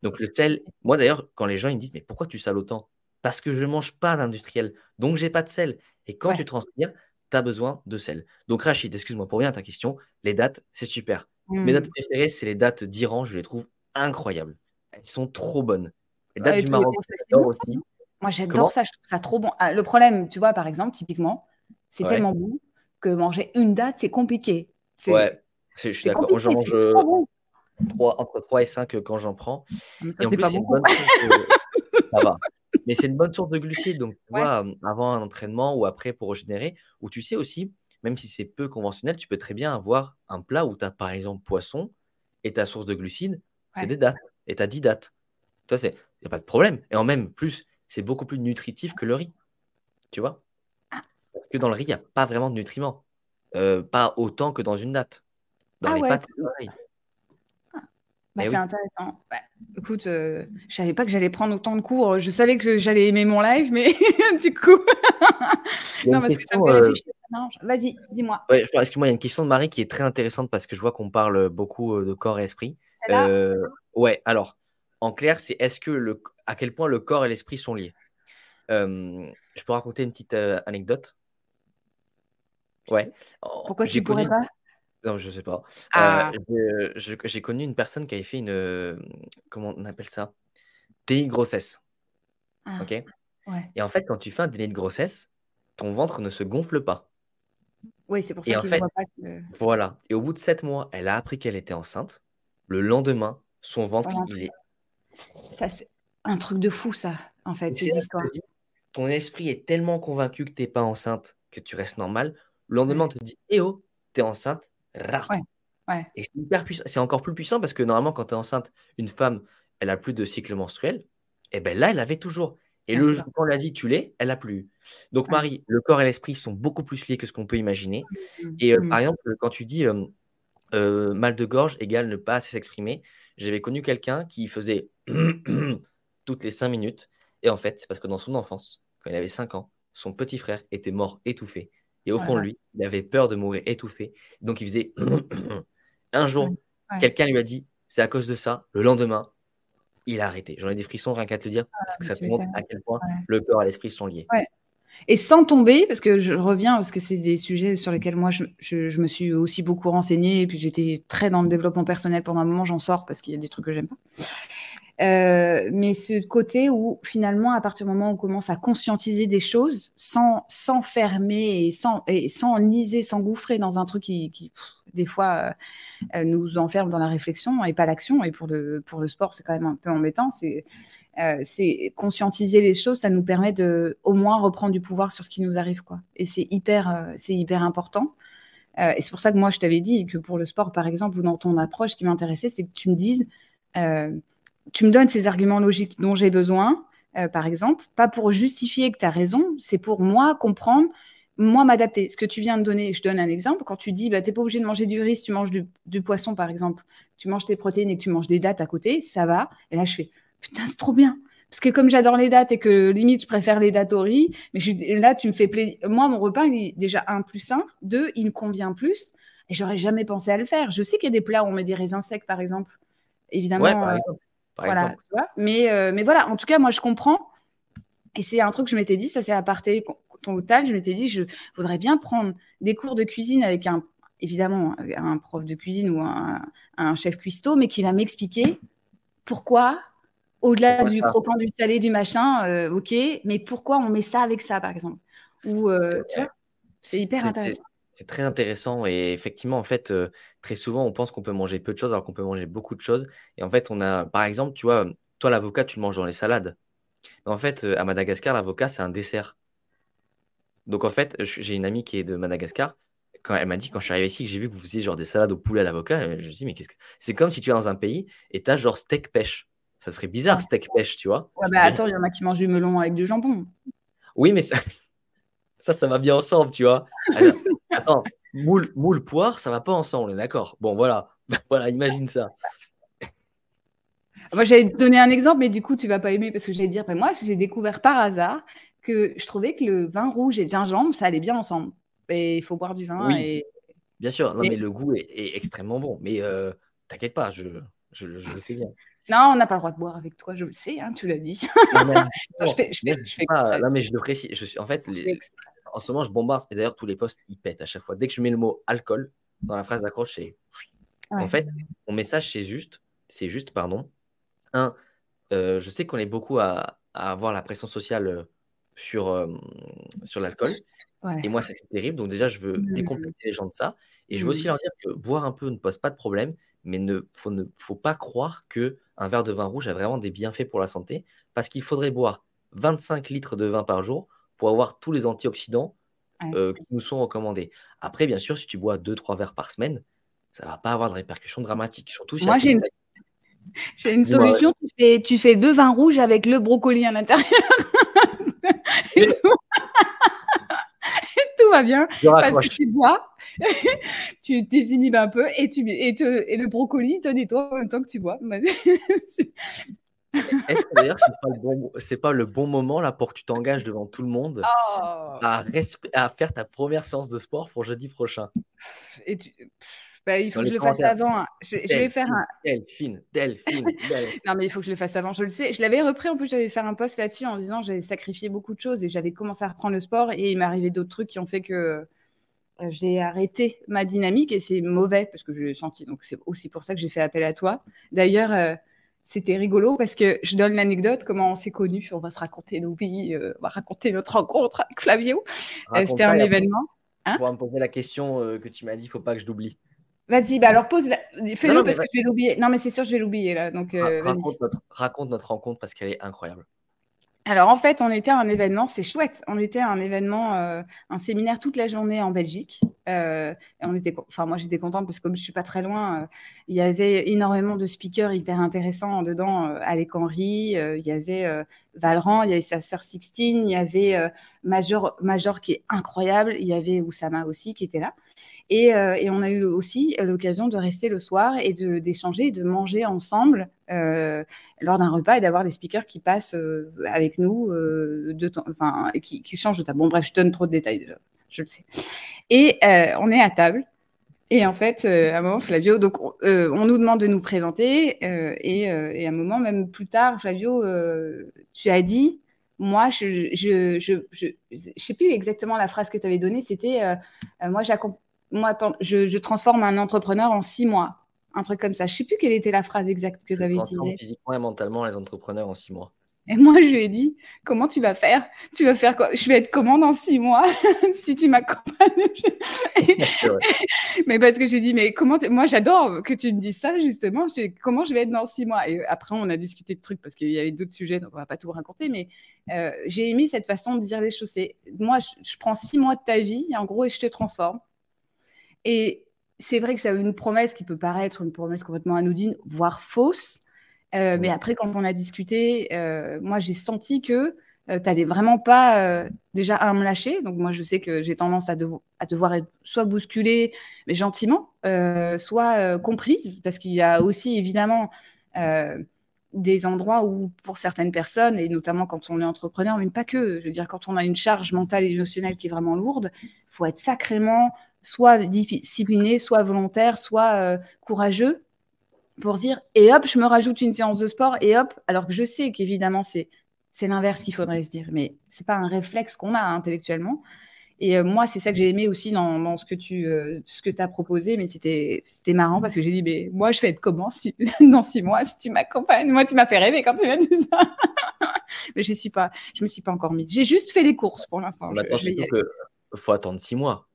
Donc le sel, moi d'ailleurs, quand les gens ils me disent mais pourquoi tu sales autant? Parce que je ne mange pas d'industriel, donc j'ai pas de sel. Et quand tu transpires, tu as besoin de sel. Donc Rachid, excuse-moi pour bien ta question, les dates, c'est super. Mes dates préférées, c'est les dates d'Iran, je les trouve incroyables. Elles sont trop bonnes. Les dates du Maroc, aussi. Moi, j'adore ça, je trouve ça trop bon. Ah, le problème, tu vois, par exemple, typiquement, c'est tellement bon que manger une date, c'est compliqué. Ouais, je suis d'accord. Moi, j'en mange euh, entre 3 et 5 euh, quand j'en prends. Ah, et en plus, c'est une bonne ça va. Mais c'est une bonne source de glucides. Donc, tu vois, avant un entraînement ou après pour régénérer, ou tu sais aussi, même si c'est peu conventionnel, tu peux très bien avoir un plat où tu as par exemple poisson et ta source de glucides, c'est des dates. Et tu as 10 dates. Toi, il n'y a pas de problème. Et en même plus, c'est beaucoup plus nutritif que le riz. Tu vois? Ah. Parce que dans le riz, il n'y a pas vraiment de nutriments. Euh, pas autant que dans une natte. Dans ah les pâtes, c'est pareil. Ah. Bah, eh c'est intéressant. Bah, écoute, euh, je savais pas que j'allais prendre autant de cours. Je savais que j'allais aimer mon live, mais du coup. non, parce que ça me fait euh, réfléchir. Vas-y, dis-moi. Ouais, excuse-moi, il y a une question de Marie qui est très intéressante parce que je vois qu'on parle beaucoup de corps et esprit. ouais, alors, en clair, c'est est-ce que le, à quel point le corps et l'esprit sont liés? Euh, je peux raconter une petite euh, anecdote? Ouais. Pourquoi tu ne pourrais pas? Non, je ne sais pas. Ah. Euh, j'ai connu une personne qui avait fait une. comment on appelle ça? Déni de grossesse. Ah. Ok? Ouais. Et en fait, quand tu fais un déni de grossesse, ton ventre ne se gonfle pas. Oui, c'est pour ça qu'il ne voit pas que... Voilà. Et au bout de sept mois, elle a appris qu'elle était enceinte. Le lendemain, son ventre, il est. Ça, c'est un truc de fou, ça, en fait, ces histoires. Ton esprit est tellement convaincu que tu n'es pas enceinte que tu restes normal. Le lendemain, on te dit Eh oh, es enceinte. Rare. Et c'est hyper puissant. C'est encore plus puissant parce que normalement, quand tu es enceinte, une femme, elle a plus de cycle menstruel. Et bien là, elle avait toujours. Et le jour où on l'a dit, tu l'es, elle a plus. Donc, Marie, le corps et l'esprit sont beaucoup plus liés que ce qu'on peut imaginer. Mmh, mmh, et euh, mmh. par exemple, quand tu dis euh, euh, mal de gorge égale ne pas assez s'exprimer, j'avais connu quelqu'un qui faisait toutes les cinq minutes. Et en fait, c'est parce que dans son enfance, quand il avait 5 ans, son petit frère était mort étouffé. Et au fond de lui, il avait peur de mourir étouffé. Donc il faisait un jour, quelqu'un lui a dit c'est à cause de ça. Le lendemain, il a arrêté. J'en ai des frissons rien qu'à te le dire, ah, parce que ça te montre à quel point le corps et l'esprit sont liés. Et sans tomber, parce que je reviens, parce que c'est des sujets sur lesquels moi je, je, me suis aussi beaucoup renseignée, et puis j'étais très dans le développement personnel pendant un moment, j'en sors parce qu'il y a des trucs que j'aime pas. Euh, mais ce côté où finalement, à partir du moment où on commence à conscientiser des choses sans s'enfermer et sans, et sans liser, s'engouffrer dans un truc qui, des fois, euh, nous enferme dans la réflexion et pas l'action. Et pour le, pour le sport, c'est quand même un peu embêtant. C'est euh, conscientiser les choses, ça nous permet de au moins reprendre du pouvoir sur ce qui nous arrive, quoi. Et c'est hyper, euh, c'est hyper important. Euh, et c'est pour ça que moi, je t'avais dit que pour le sport, par exemple, ou dans ton approche, ce qui m'intéressait, c'est que tu me dises, tu me donnes ces arguments logiques dont j'ai besoin, par exemple, pas pour justifier que tu as raison, c'est pour moi comprendre moi m'adapter. Ce que tu viens de donner, je donne un exemple. Quand tu dis, bah, tu n'es pas obligé de manger du riz si tu manges du, du, poisson, par exemple, tu manges tes protéines et que tu manges des dates à côté, ça va. Et là, je fais, putain, c'est trop bien. Parce que comme j'adore les dates et que limite, je préfère les dates au riz, mais là, tu me fais plaisir. Moi, mon repas, il est déjà un plus simple. Deux, il me convient plus. Et j'aurais jamais pensé à le faire. Je sais qu'il y a des plats où on met des raisins secs, par exemple. Évidemment. par euh, exemple. voilà, mais, euh, mais voilà, en tout cas, moi, je comprends. Et c'est un truc que je m'étais dit, ça c'est à partir ton total, je m'étais dit, je voudrais bien prendre des cours de cuisine avec un, évidemment, un prof de cuisine ou un, un chef cuistot, mais qui va m'expliquer pourquoi au-delà du croquant, du salé, du machin, euh, ok, mais pourquoi on met ça avec ça, par exemple Ou, euh, c'est hyper intéressant. C'est très intéressant et effectivement, en fait, euh, très souvent, on pense qu'on peut manger peu de choses alors qu'on peut manger beaucoup de choses. Et en fait, on a, par exemple, tu vois, toi, l'avocat, tu le manges dans les salades. Mais en fait, à Madagascar, l'avocat, c'est un dessert. Donc, en fait, j'ai une amie qui est de Madagascar. Quand elle m'a dit, quand je suis arrivé ici, que j'ai vu que vous faisiez genre des salades au poulet à l'avocat, je me suis dit, mais qu'est-ce que. C'est comme si tu es dans un pays et tu as genre steak pêche. Ça ferait bizarre, steak pêche, tu vois. Ouais, bah attends, il y en a qui mangent du melon avec du jambon. Oui, mais ça, ça, ça va bien ensemble, tu vois. Attends, moule, moule, poire, ça va pas ensemble, d'accord. Bon, voilà. voilà, imagine ça. Moi, j'allais te donner un exemple, mais du coup, tu vas pas aimer parce que j'allais dire, ben, moi, j'ai découvert par hasard que je trouvais que le vin rouge et le gingembre, ça allait bien ensemble. Et il faut boire du vin. Et... Bien sûr, non, mais le goût est, extrêmement bon. Mais euh, t'inquiète pas, je, je, je, le sais bien. Non, on n'a pas le droit de boire avec toi, je le sais, hein, tu l'as dit. Non, mais, je fais, je fais, je fais non, mais je le précise. Je, en fait, en ce moment, je bombarde. Et d'ailleurs, tous les posts, ils pètent à chaque fois. Dès que je mets le mot alcool dans la phrase d'accroche, c'est. En fait, mon message, c'est juste, c'est juste, pardon. Un, euh, je sais qu'on est beaucoup à, à, avoir la pression sociale euh, sur, euh, sur l'alcool. Et moi, c'est terrible. Donc, déjà, je veux mmh. décomplexer les gens de ça. Et je veux aussi leur dire que boire un peu ne pose pas de problème mais ne faut, ne faut pas croire que un verre de vin rouge a vraiment des bienfaits pour la santé, parce qu'il faudrait boire 25 litres de vin par jour pour avoir tous les antioxydants euh, qui nous sont recommandés. Après, bien sûr, si tu bois 2-3 verres par semaine, ça ne va pas avoir de répercussions dramatiques. Surtout si Moi, j'ai une... solution. Tu fais, tu fais deux vins rouges avec le brocoli à l'intérieur. et, tout... va bien. Parce que tu bois tu désinhibes un peu et, tu, et, et le brocoli te nettoie en même temps que tu bois. Est-ce que d'ailleurs, c'est pas, bon, pas, le bon moment là pour que tu t'engages devant tout le monde oh. à, à, faire ta première séance de sport pour jeudi prochain? Et tu... Bah, il faut que je le fasse avant. Hein. Je, vais faire un. Delphine, Delphine, non, mais il faut que je le fasse avant. Je le sais. Je l'avais repris. En plus, j'avais fait un post là-dessus en disant j'avais sacrifié beaucoup de choses et j'avais commencé à reprendre le sport et il m'est arrivé d'autres trucs qui ont fait que euh, j'ai arrêté ma dynamique et c'est mauvais parce que je l'ai senti. Donc, c'est aussi pour ça que j'ai fait appel à toi. D'ailleurs, euh, c'était rigolo parce que je donne l'anecdote, comment on s'est connus. On va se raconter nos vies, euh, on va raconter notre rencontre avec Flavio. c'était un événement. Hein tu pourras me poser la question que tu m'as dit, il ne faut pas que je l'oublie. Vas-y, bah alors pose, fais-le parce que je vais l'oublier. Non, mais c'est sûr, je vais l'oublier là. Donc, raconte notre rencontre parce qu'elle est incroyable. Alors en fait, on était à un événement, c'est chouette. On était à un événement, euh, un séminaire toute la journée en Belgique. Euh, et on était, enfin moi j'étais contente parce que comme je suis pas très loin, euh, il y avait énormément de speakers hyper intéressants dedans. Alec Henry, il y avait Valran, il y avait sa sœur Sixtine, il y avait Major, Major qui est incroyable, il y avait Oussama aussi qui était là. Euh, et, on a eu aussi l'occasion de rester le soir et d'échanger, de, manger ensemble euh, lors d'un repas et d'avoir les speakers qui passent euh, avec nous, enfin, qui, changent de table. Bon, bref, je donne trop de détails déjà, je le sais. Et on est à table. Et en fait, à un moment, Flavio, donc on nous demande de nous présenter, et, à un moment, même plus tard, Flavio, tu as dit, moi, je je, je, je, sais plus exactement la phrase que tu avais donnée. C'était euh, euh, moi, moi je, je, transforme un entrepreneur en six mois. Un truc comme ça. Je sais plus quelle était la phrase exacte que tu avais utilisée. Physiquement et mentalement les entrepreneurs en six mois. Et moi, je lui ai dit, comment tu vas faire? Tu vas faire quoi? Je vais être comment dans six mois? Si tu m'accompagnes Mais parce que j'ai dit, mais comment Moi, j'adore que tu me dises ça, justement. Comment je vais être dans six mois? Et après, on a discuté de trucs parce qu'il y avait d'autres sujets, donc on va pas tout raconter. Mais euh, j'ai aimé cette façon de dire les choses. Moi, je, prends six mois de ta vie, en gros, et je te transforme. Et c'est vrai que ça a une promesse qui peut paraître une promesse complètement anodine, voire fausse. Euh, mais après, quand on a discuté, euh, moi, j'ai senti que euh, tu n'allais vraiment pas déjà à me lâcher. Donc, moi, je sais que j'ai tendance à, à, devoir être soit bousculée, mais gentiment, soit comprise, parce qu'il y a aussi évidemment des endroits où, pour certaines personnes, et notamment quand on est entrepreneur, mais pas que, je veux dire, quand on a une charge mentale et émotionnelle qui est vraiment lourde, il faut être sacrément soit discipliné, soit volontaire, soit courageux pour dire et hop, je me rajoute une séance de sport et hop, alors que je sais qu'évidemment c'est c'est l'inverse qu'il faudrait se dire, mais c'est pas un réflexe qu'on a intellectuellement. Et euh, moi, c'est ça que j'ai aimé aussi dans, dans, ce que tu euh, ce que as proposé, mais c'était c'était marrant parce que j'ai dit mais moi je vais être comment si, dans six mois si tu m'accompagnes? Moi tu m'as fait rêver quand tu m'as dit ça. mais je suis pas je me suis pas encore mise. J'ai juste fait les courses pour l'instant. Il faut attendre six mois.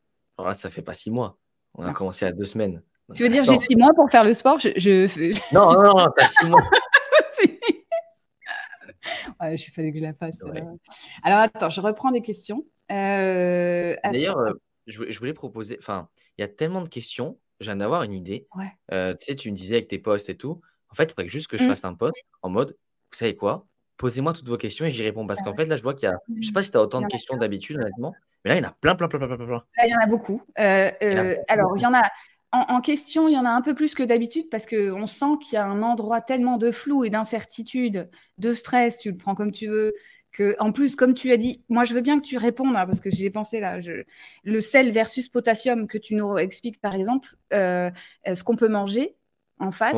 Alors là, ça fait pas six mois. On a ah. commencé à deux semaines. Tu veux dire, j'ai six mois pour faire le sport je, Non, non, non, t'as six mois. ouais, je fallait que je la fasse. Euh. Alors, attends, je reprends des questions. Euh, D'ailleurs, euh, je, voulais proposer. Enfin, il y a tellement de questions. Je viens d'avoir une idée. tu sais, tu me disais avec tes posts et tout. En fait, il faudrait juste que je mmh. fasse un post en mode, vous savez quoi? Posez-moi toutes vos questions et j'y réponds. Parce qu'en fait, là, je vois qu'il y a. Je sais pas si tu as autant de questions d'habitude, honnêtement. Mais là, il y en a plein, plein, plein, plein, plein. Là, il y en a beaucoup. alors, il y en a en, question, il y en a un peu plus que d'habitude parce qu'on sent qu'il y a un endroit tellement de flou et d'incertitude, de stress, tu le prends comme tu veux, que en plus, comme tu as dit, moi je veux bien que tu répondes hein, parce que j'ai pensé là, le sel versus potassium que tu nous expliques par exemple, euh, ce qu'on peut manger en face?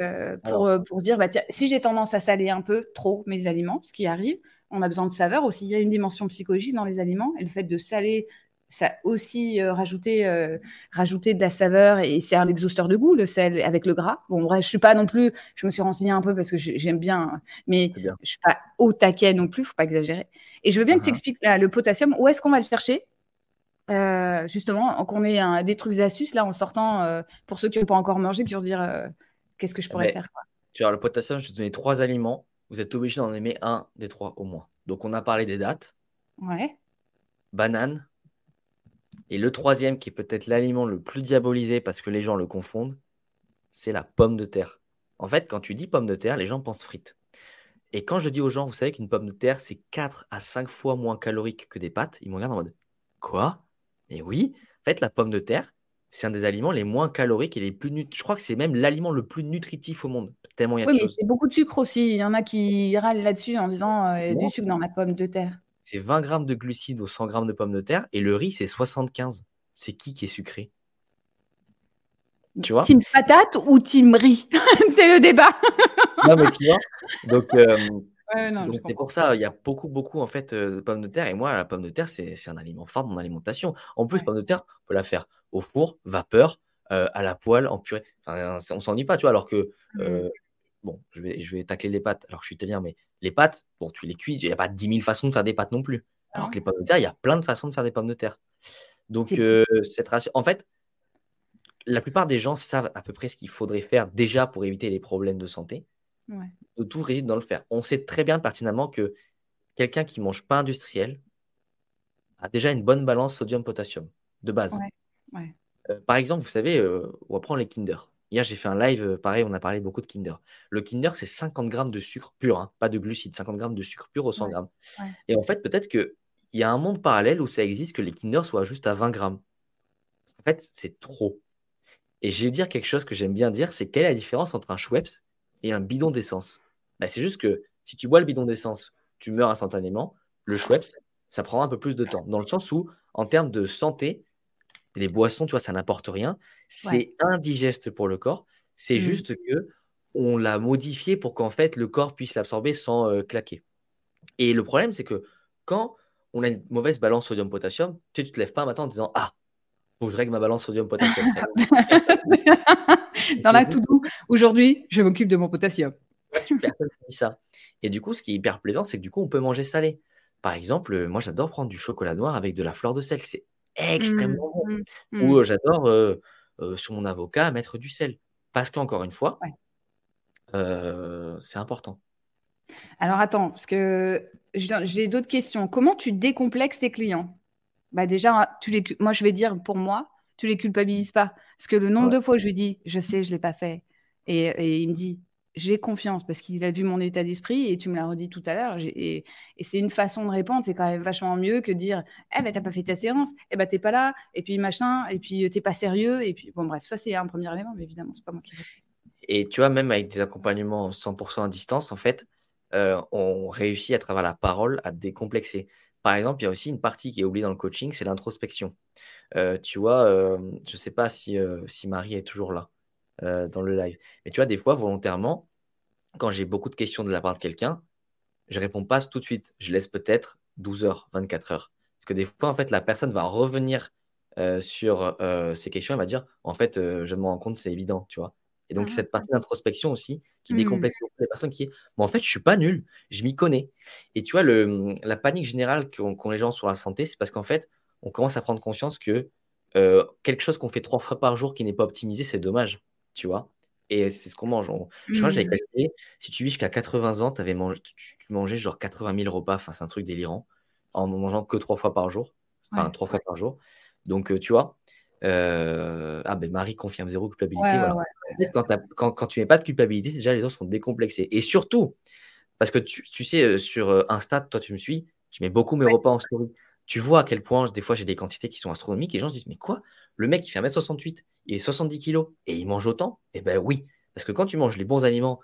Euh, pour, pour, dire bah, si j'ai tendance à saler un peu trop mes aliments, ce qui arrive, on a besoin de saveur aussi. Il y a une dimension psychologique dans les aliments et le fait de saler ça aussi euh, rajouter, euh, rajouter de la saveur et c'est un exhausteur de goût, le sel avec le gras. Bon, bref, je suis pas non plus, je me suis renseignée un peu parce que j'aime bien, mais je je suis pas au taquet non plus, faut pas exagérer. Et je veux bien que tu uh-huh. expliques le potassium, où est-ce qu'on va le chercher? Euh, justement, qu'on ait un, des trucs astuces là en sortant pour ceux qui n'ont pas encore mangé, puis se dire qu'est-ce que je pourrais faire. Tu vois, le potassium, je te donner trois aliments. Vous êtes obligé d'en aimer un des trois au moins. Donc, on a parlé des dates. Ouais. Banane, et le troisième, qui est peut-être l'aliment le plus diabolisé parce que les gens le confondent, c'est la pomme de terre. En fait, quand tu dis pomme de terre, les gens pensent frites. Et quand je dis aux gens, vous savez qu'une pomme de terre, c'est 4 à 5 fois moins calorique que des pâtes, ils me regardent en mode Quoi? Mais oui, en fait, la pomme de terre, c'est un des aliments les moins caloriques et les plus. Je crois que c'est même l'aliment le plus nutritif au monde. Tellement il y a oui, mais c'est beaucoup de sucre aussi. Il y en a qui râlent là-dessus en disant euh, du sucre dans la pomme de terre c'est 20 grammes de glucides aux 100 grammes de pommes de terre et le riz, c'est 75. C'est qui qui est sucré? Tu vois? Team patate ou team riz? C'est le débat. non, mais tu vois Donc, euh, c'est pour ça, il y a beaucoup, beaucoup en fait de pommes de terre. Et moi, la pomme de terre, c'est un aliment fort de mon alimentation. En plus, pomme de terre, on peut la faire au four, vapeur, euh, à la poêle, en purée. Enfin, on s'ennuie pas, tu vois. Alors que mmh bon, je vais, je vais tacler les pâtes. Alors, je suis italien, mais les pâtes, bon, tu les cuis, il n'y a pas 10 000 façons de faire des pâtes non plus. Alors que les pommes de terre, il y a plein de façons de faire des pommes de terre. Donc, euh, cette en fait, la plupart des gens savent à peu près ce qu'il faudrait faire déjà pour éviter les problèmes de santé. Tout réside dans le faire. On sait très bien pertinemment que quelqu'un qui ne mange pas industriel a déjà une bonne balance sodium-potassium de base. Euh, par exemple, vous savez, euh, on va prendre les Kinder. Hier, j'ai fait un live, euh, pareil, on a parlé beaucoup de Kinder. Le Kinder, c'est 50 grammes de sucre pur, hein, pas de glucides, 50 grammes de sucre pur au 100 grammes. Et en fait, peut-être qu'il y a un monde parallèle où ça existe que les Kinder soient juste à 20 grammes. En fait, c'est trop. Et je vais dire quelque chose que j'aime bien dire, c'est quelle est la différence entre un Schweppes et un bidon d'essence bah, C'est juste que si tu bois le bidon d'essence, tu meurs instantanément. Le Schweppes, ça prend un peu plus de temps. Dans le sens où, en termes de santé, les boissons, tu vois, ça n'apporte rien. C'est indigeste pour le corps. C'est mmh. juste que on l'a modifié pour qu'en fait le corps puisse l'absorber sans euh, claquer. Et le problème, c'est que quand on a une mauvaise balance sodium-potassium, tu ne te lèves pas un matin en disant Ah, faut que je règle ma balance sodium-potassium. Dans la tout doux, aujourd'hui, je m'occupe de mon potassium. Personne ne dit ça. Et du coup, ce qui est hyper plaisant, c'est que du coup, on peut manger salé. Par exemple, moi, j'adore prendre du chocolat noir avec de la fleur de sel. C'est extrêmement bon. Mmh, mmh, Ou mmh. euh, j'adore, euh, euh, sur mon avocat, mettre du sel. Parce qu'encore une fois, c'est important. Alors attends, parce que j'ai d'autres questions. Comment tu décomplexes tes clients? Bah Déjà, tu les, moi je vais dire pour moi, tu les culpabilises pas. Parce que le nombre de fois je lui dis, je sais, je ne l'ai pas fait. Et, il me dit, j'ai confiance parce qu'il a vu mon état d'esprit et tu me l'as redit tout à l'heure. Et, c'est une façon de répondre, c'est quand même vachement mieux que dire Eh ben, t'as pas fait ta séance, eh ben, t'es pas là, et puis machin, et puis t'es pas sérieux. Et puis, bon, bref, ça, c'est un premier élément, mais évidemment, c'est pas moi qui Et tu vois, même avec des accompagnements 100% à distance, en fait, euh, on réussit à travers la parole à décomplexer. Par exemple, il y a aussi une partie qui est oubliée dans le coaching, c'est l'introspection. Euh, tu vois, euh, je ne sais pas si, si, Marie est toujours là dans le live, mais tu vois, des fois, volontairement, quand j'ai beaucoup de questions de la part de quelqu'un, je ne réponds pas tout de suite. Je laisse peut-être 12 heures, 24 heures. Parce que des fois, en fait, la personne va revenir sur ces questions, elle va dire, en fait, je me rends compte, c'est évident, tu vois. Et donc, ah. cette partie d'introspection aussi, qui mmh. décomplexe les personnes, qui est, bon, en fait, je suis pas nul, je m'y connais. Et tu vois, le, la panique générale qu'ont les gens sur la santé, c'est parce qu'en fait, on commence à prendre conscience que euh, quelque chose qu'on fait trois fois par jour qui n'est pas optimisé, c'est dommage, tu vois. Et c'est ce qu'on mange. je crois que j'avais mmh. calculé, si tu vis jusqu'à 80 ans, avais mangé, tu, mangeais genre 80 000 repas, enfin, c'est un truc délirant, en mangeant que trois fois par jour, enfin, trois fois par jour. Donc, euh, tu vois, euh, ah ben Marie confirme zéro culpabilité. Quand, quand, tu n'as pas de culpabilité, déjà les gens sont décomplexés. Et surtout, parce que tu, sais, euh, sur euh, Insta, toi tu me suis, je mets beaucoup mes repas en story. Tu vois à quel point, des fois, j'ai des quantités qui sont astronomiques et les gens se disent, mais quoi? Le mec, il fait 1m68, il est 70 kg et il mange autant? Eh ben oui, parce que quand tu manges les bons aliments,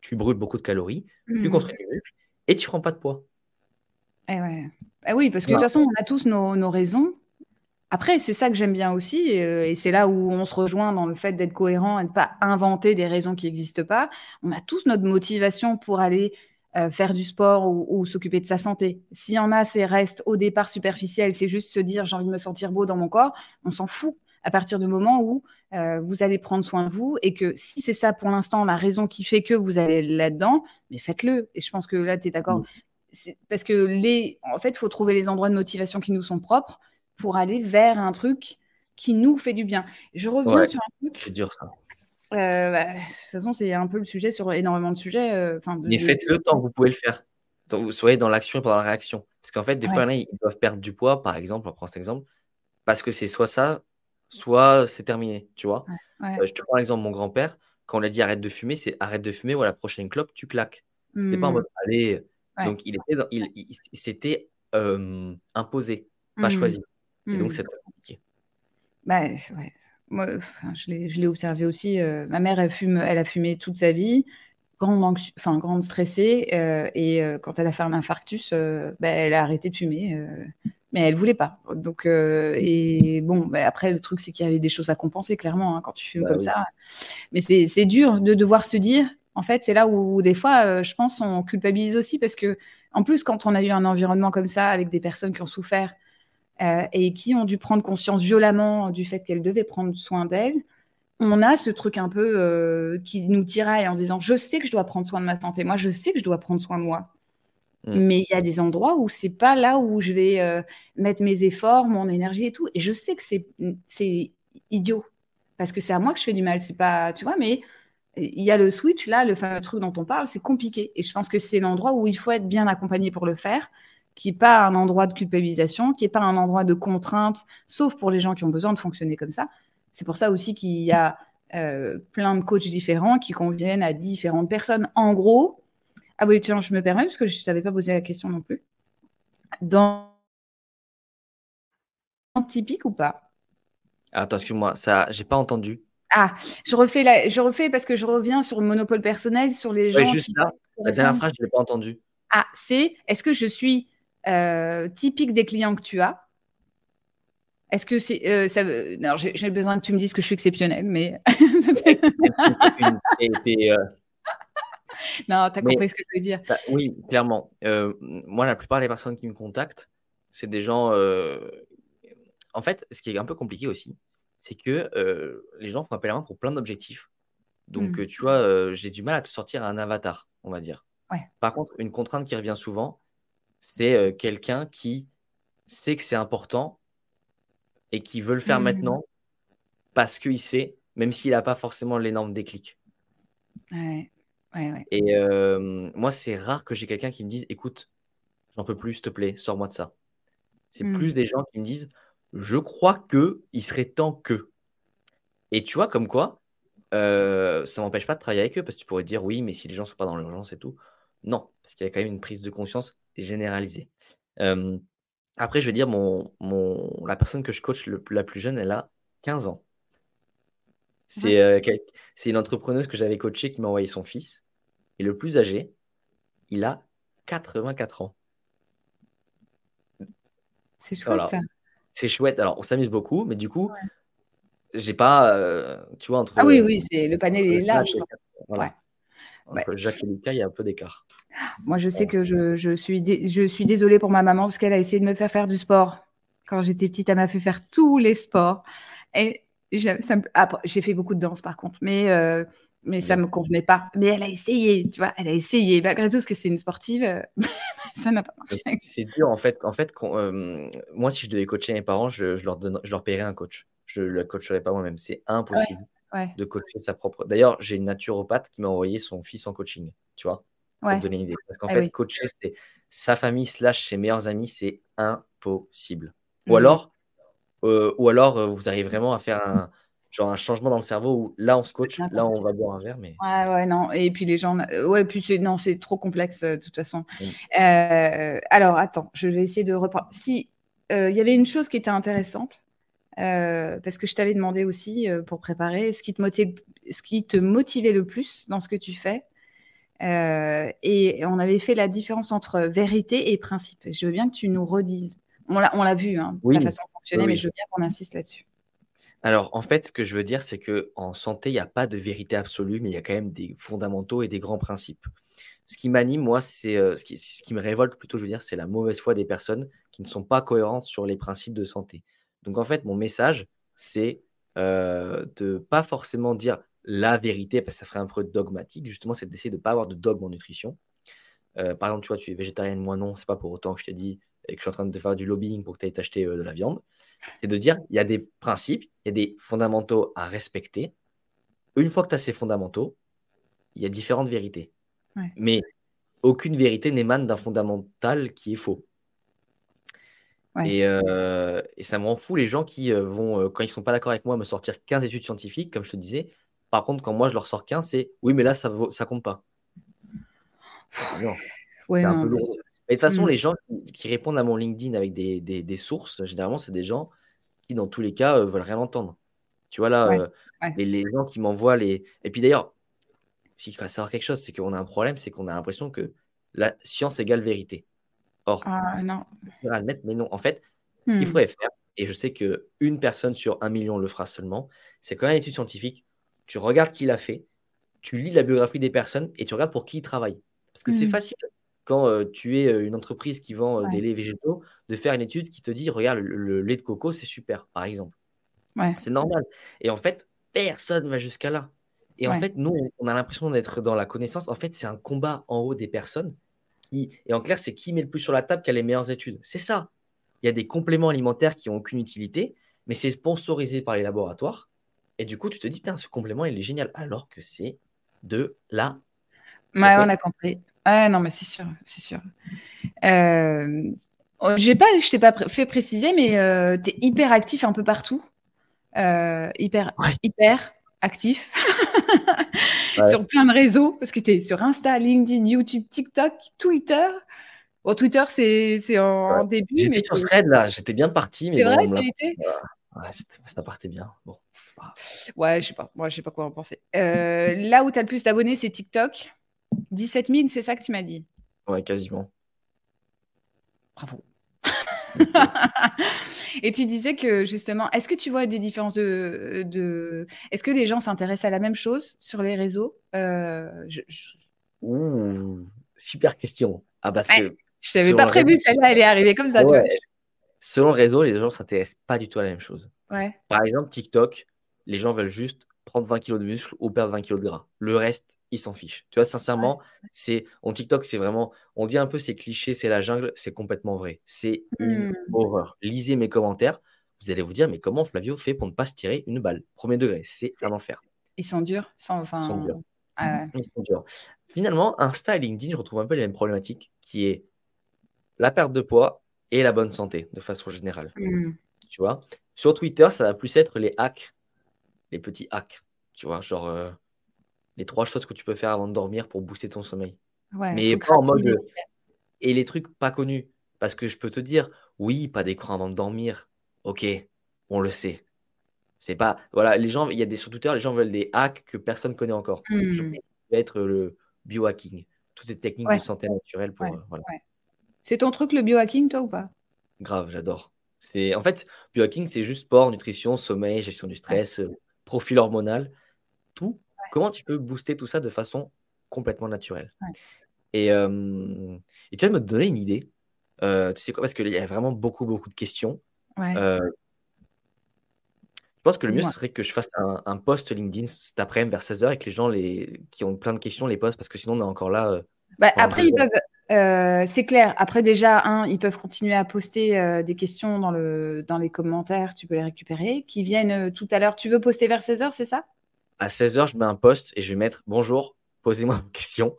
tu brûles beaucoup de calories, tu mmh. construis du muscle et tu prends pas de poids. Eh ouais. Eh oui, parce que de toute façon, on a tous nos, nos raisons après, c'est ça que j'aime bien aussi, euh, et c'est là où on se rejoint dans le fait d'être cohérent et de ne pas inventer des raisons qui n'existent pas. On a tous notre motivation pour aller euh, faire du sport ou, s'occuper de sa santé. S'il y en a, c'est reste au départ superficiel, c'est juste se dire j'ai envie de me sentir beau dans mon corps, on s'en fout à partir du moment où euh, vous allez prendre soin de vous et que si c'est ça pour l'instant la raison qui fait que vous allez là-dedans, mais faites-le. Et je pense que là, tu es d'accord. Mmh. Parce que les, en fait, il faut trouver les endroits de motivation qui nous sont propres pour aller vers un truc qui nous fait du bien. Je reviens sur un truc. C'est dur ça. Euh, bah, de toute façon, c'est un peu le sujet sur énormément de sujets. Euh, Mais faites-le tant que vous pouvez le faire. vous soyez dans l'action et pas dans la réaction. Parce qu'en fait, des fois, ils doivent perdre du poids, par exemple, on prend cet exemple, parce que c'est soit ça, soit c'est terminé, tu vois. Euh, je te prends l'exemple de mon grand-père. Quand on l'a dit arrête de fumer, c'est arrête de fumer ou à la prochaine clope, tu claques. C'était pas en mmh. mode allez. Donc, il était il, s'était imposé, pas mmh. choisi. Et donc, mmh. c'est très compliqué. Bah, ouais. Moi, je l'ai observé aussi. Euh, ma mère, elle, fume, elle a fumé toute sa vie, grande, enfin, grande stressée. Euh, et euh, quand elle a fait un infarctus, bah, elle a arrêté de fumer. mais elle voulait pas. Donc, et bon, bah, après, le truc, c'est qu'il y avait des choses à compenser, clairement, hein, quand tu fumes bah comme ça. Mais c'est dur de devoir se dire, en fait, c'est là où, des fois, je pense, on culpabilise aussi parce que, en plus, quand on a eu un environnement comme ça, avec des personnes qui ont souffert, euh, et qui ont dû prendre conscience violemment du fait qu'elles devaient prendre soin d'elles, on a ce truc un peu euh, qui nous tiraille en disant je sais que je dois prendre soin de ma santé, moi je sais que je dois prendre soin de moi. Mm. Mais il y a des endroits où c'est pas là où je vais euh, mettre mes efforts, mon énergie et tout. Et je sais que c'est idiot parce que c'est à moi que je fais du mal. C'est pas, tu vois, mais il y a le switch là, le fameux truc dont on parle, c'est compliqué. Et je pense que c'est l'endroit où il faut être bien accompagné pour le faire qui n'est pas un endroit de culpabilisation, qui n'est pas un endroit de contrainte, sauf pour les gens qui ont besoin de fonctionner comme ça. C'est pour ça aussi qu'il y a euh, plein de coachs différents qui conviennent à différentes personnes. En gros, ah oui, tiens, je me permets parce que je ne savais pas poser la question non plus. Dans typique ou pas? Attends, excuse-moi, ça, j'ai pas entendu. Ah, je refais, la... je refais parce que je reviens sur le monopole personnel, sur les gens. Oui, juste là, la dernière phrase, je l'ai pas entendu. Ah, c'est est-ce que je suis euh, typique des clients que tu as Est-ce que c'est euh, ça j'ai besoin que tu me dises que je suis exceptionnelle, mais. non, tu as compris ce que je veux dire. Bah, oui, clairement. Euh, moi, la plupart des personnes qui me contactent, c'est des gens. Euh, en fait, ce qui est un peu compliqué aussi, c'est que euh, les gens font appel à moi pour plein d'objectifs. Donc, mmh. tu vois, j'ai du mal à te sortir un avatar, on va dire. Par contre, une contrainte qui revient souvent, c'est quelqu'un qui sait que c'est important et qui veut le faire mmh. maintenant parce qu'il sait, même s'il n'a pas forcément l'énorme déclic. Ouais. Ouais, ouais. Et moi, c'est rare que j'ai quelqu'un qui me dise Écoute, j'en peux plus, s'il te plaît, sors-moi de ça. C'est mmh. plus des gens qui me disent Je crois que il serait temps que. Et tu vois, comme quoi, ça ça m'empêche pas de travailler avec eux parce que tu pourrais dire Oui, mais si les gens sont pas dans l'urgence et tout. Non, parce qu'il y a quand même une prise de conscience généralisée. après, je vais dire mon, mon, la personne que je coach le, la plus jeune, elle a 15 ans. Euh, c'est une entrepreneuse que j'avais coachée qui m'a envoyé son fils. Et le plus âgé, il a 84 ans. C'est chouette ça. C'est chouette. Alors, on s'amuse beaucoup, mais du coup, j'ai pas, euh, tu vois, entre. Ah oui, oui, c'est le panel est large. Voilà. Entre Jacques et Lucas, il y a un peu d'écart. Moi, je sais que je, je suis je suis désolée pour ma maman parce qu'elle a essayé de me faire faire du sport. Quand j'étais petite, elle m'a fait faire tous les sports. Et j'ai fait beaucoup de danse par contre, mais, euh, mais ça ne me convenait pas. Mais elle a essayé, tu vois, elle a essayé. Malgré tout, parce que c'est une sportive, euh, ça n'a pas marché. C'est dur en fait. En fait, euh, moi, si je devais coacher mes parents, je, leur, donne, je leur paierais un coach. Je ne le coacherais pas moi-même. C'est impossible de coacher sa propre. D'ailleurs, j'ai une naturopathe qui m'a envoyé son fils en coaching, tu vois, pour donner une idée. Parce qu'en ah fait, coacher, c'est sa famille slash ses meilleurs amis, c'est impossible. Ou mmh. alors, euh, ou alors, euh, vous arrivez vraiment à faire un, genre un changement dans le cerveau où là, on se coach, là, on va boire un verre. Mais... Ouais, ouais, non. Et puis les gens, ouais, puis c'est, non, c'est trop complexe de toute façon. alors, attends, je vais essayer de reprendre. Si il y avait une chose qui était intéressante, parce que je t'avais demandé aussi pour préparer, ce qui, te motive, ce qui te motivait le plus dans ce que tu fais. et on avait fait la différence entre vérité et principe. Je veux bien que tu nous redises. On l'a vu, hein, la façon mais je veux bien qu'on insiste là-dessus. Alors, en fait, ce que je veux dire, c'est qu'en santé, il n'y a pas de vérité absolue, mais il y a quand même des fondamentaux et des grands principes. Ce qui m'anime, moi, c'est euh, ce, qui, ce qui me révolte plutôt, je veux dire, c'est la mauvaise foi des personnes qui ne sont pas cohérentes sur les principes de santé. Donc, en fait, mon message, c'est euh, de pas forcément dire la vérité, parce que ça ferait un peu dogmatique. Justement, c'est d'essayer de ne pas avoir de dogme en nutrition. Euh, par exemple, tu vois, tu es végétarienne, moi non, c'est pas pour autant que je t'ai dit et que je suis en train de te faire du lobbying pour que tu ailles t'acheter euh, de la viande, c'est de dire il y a des principes, il y a des fondamentaux à respecter. Une fois que tu as ces fondamentaux, il y a différentes vérités. Mais aucune vérité n'émane d'un fondamental qui est faux. Et, euh, et, ça me rend fou les gens qui euh, vont, quand ils ne sont pas d'accord avec moi, me sortir 15 études scientifiques, comme je te disais. Par contre, quand moi je leur sors 15, c'est oui, mais là, ça ne ça compte pas. Non. Ouais, peu de toute façon, mmh. les gens qui, répondent à mon LinkedIn avec des, sources, généralement, c'est des gens qui, dans tous les cas, euh, veulent rien entendre. Tu vois, là, euh, Les, gens qui m'envoient les. Et puis d'ailleurs, s'il faut savoir quelque chose, c'est qu'on a un problème, c'est qu'on a l'impression que la science égale vérité. Or, ah, non. admettre, mais non. En fait, ce qu'il mmh. faudrait faire, et je sais qu'une personne sur un million le fera seulement, c'est quand même une étude scientifique, tu regardes qui l'a fait, tu lis la biographie des personnes et tu regardes pour qui ils travaillent. Parce que c'est mmh. facile quand tu es une entreprise qui vend des laits végétaux, de faire une étude qui te dit, regarde, le, lait de coco, c'est super, par exemple. C'est normal. Et en fait, personne va jusqu'à là. Et en fait, nous, on a l'impression d'être dans la connaissance. En fait, c'est un combat en haut des personnes. Qui... Et en clair, c'est qui met le plus sur la table qui a les meilleures études. C'est ça. Il y a des compléments alimentaires qui n'ont aucune utilité, mais c'est sponsorisé par les laboratoires. Et du coup, tu te dis, putain, ce complément, il est génial. Alors que c'est de la. Ouais, on a compris. Ah non, mais c'est sûr, c'est sûr. Euh, j'ai pas, je t'ai pas fait préciser, mais euh, tu es hyper actif un peu partout. Euh, hyper, hyper actif sur plein de réseaux, parce que tu es sur Insta, LinkedIn, YouTube, TikTok, Twitter. Bon, Twitter, c'est en, début. J'étais mais sur Thread, là, j'étais bien parti. C'est vrai, Ouais, ça partait bien. Bon. Ouais, je sais pas. Moi, je sais pas quoi en penser. là où tu as le plus d'abonnés, c'est TikTok. 17 000, c'est ça que tu m'as dit? Ouais, quasiment. Bravo. Et tu disais que justement, est-ce que tu vois des différences de. Est-ce que les gens s'intéressent à la même chose sur les réseaux euh, Ouh, super question. Ah, parce que. Je n'avais pas prévu celle-là, elle est arrivée comme ça. Selon le réseau, les gens ne s'intéressent pas du tout à la même chose. Ouais. Par exemple, TikTok, les gens veulent juste prendre 20 kg de muscle ou perdre 20 kg de gras. Le reste, ils s'en fichent. Tu vois, sincèrement, c'est en TikTok, c'est vraiment, on dit un peu c'est cliché, c'est la jungle, c'est complètement vrai. C'est une hmm. horreur. Lisez mes commentaires, vous allez vous dire, mais comment Flavio fait pour ne pas se tirer une balle? Premier degré, c'est un enfer. Ils sont durs, sans, enfin... Ils sont durs. Ils sont durs. Finalement, Insta et LinkedIn, je retrouve un peu les mêmes problématiques, qui est la perte de poids et la bonne santé, de façon générale. Hmm. Tu vois? Sur Twitter, ça va plus être les hacks, les petits hacks. Tu vois, genre euh, les trois choses que tu peux faire avant de dormir pour booster ton sommeil. Mais pas en mode. Et les trucs pas connus. Parce que je peux te dire, oui, pas d'écran avant de dormir. Ok, on le sait. C'est pas. Voilà, les gens, il y a des sur Twitter, les gens veulent des hacks que personne connaît encore. Hmm. Ça va être le biohacking. Toutes ces techniques de santé naturelle pour. Euh, c'est ton truc le biohacking, toi ou pas? Grave, j'adore. C'est en fait biohacking, c'est juste sport, nutrition, sommeil, gestion du stress, euh, profil hormonal, tout. Comment tu peux booster tout ça de façon complètement naturelle et, euh, et, tu vas me donner une idée. Euh, tu sais quoi Parce qu'il y a vraiment beaucoup, beaucoup de questions. je pense que le mieux, ce serait que je fasse un, post LinkedIn cet après-midi vers 16h et que les gens les, qui ont plein de questions les postent parce que sinon, on est encore là. Bah, après, ils peuvent, euh, c'est clair. Après, déjà, un, ils peuvent continuer à poster euh, des questions dans, le, dans les commentaires. Tu peux les récupérer. Qui viennent euh, tout à l'heure. Tu veux poster vers 16h, c'est ça? À 16h, je mets un post et je vais mettre Bonjour, posez-moi une question.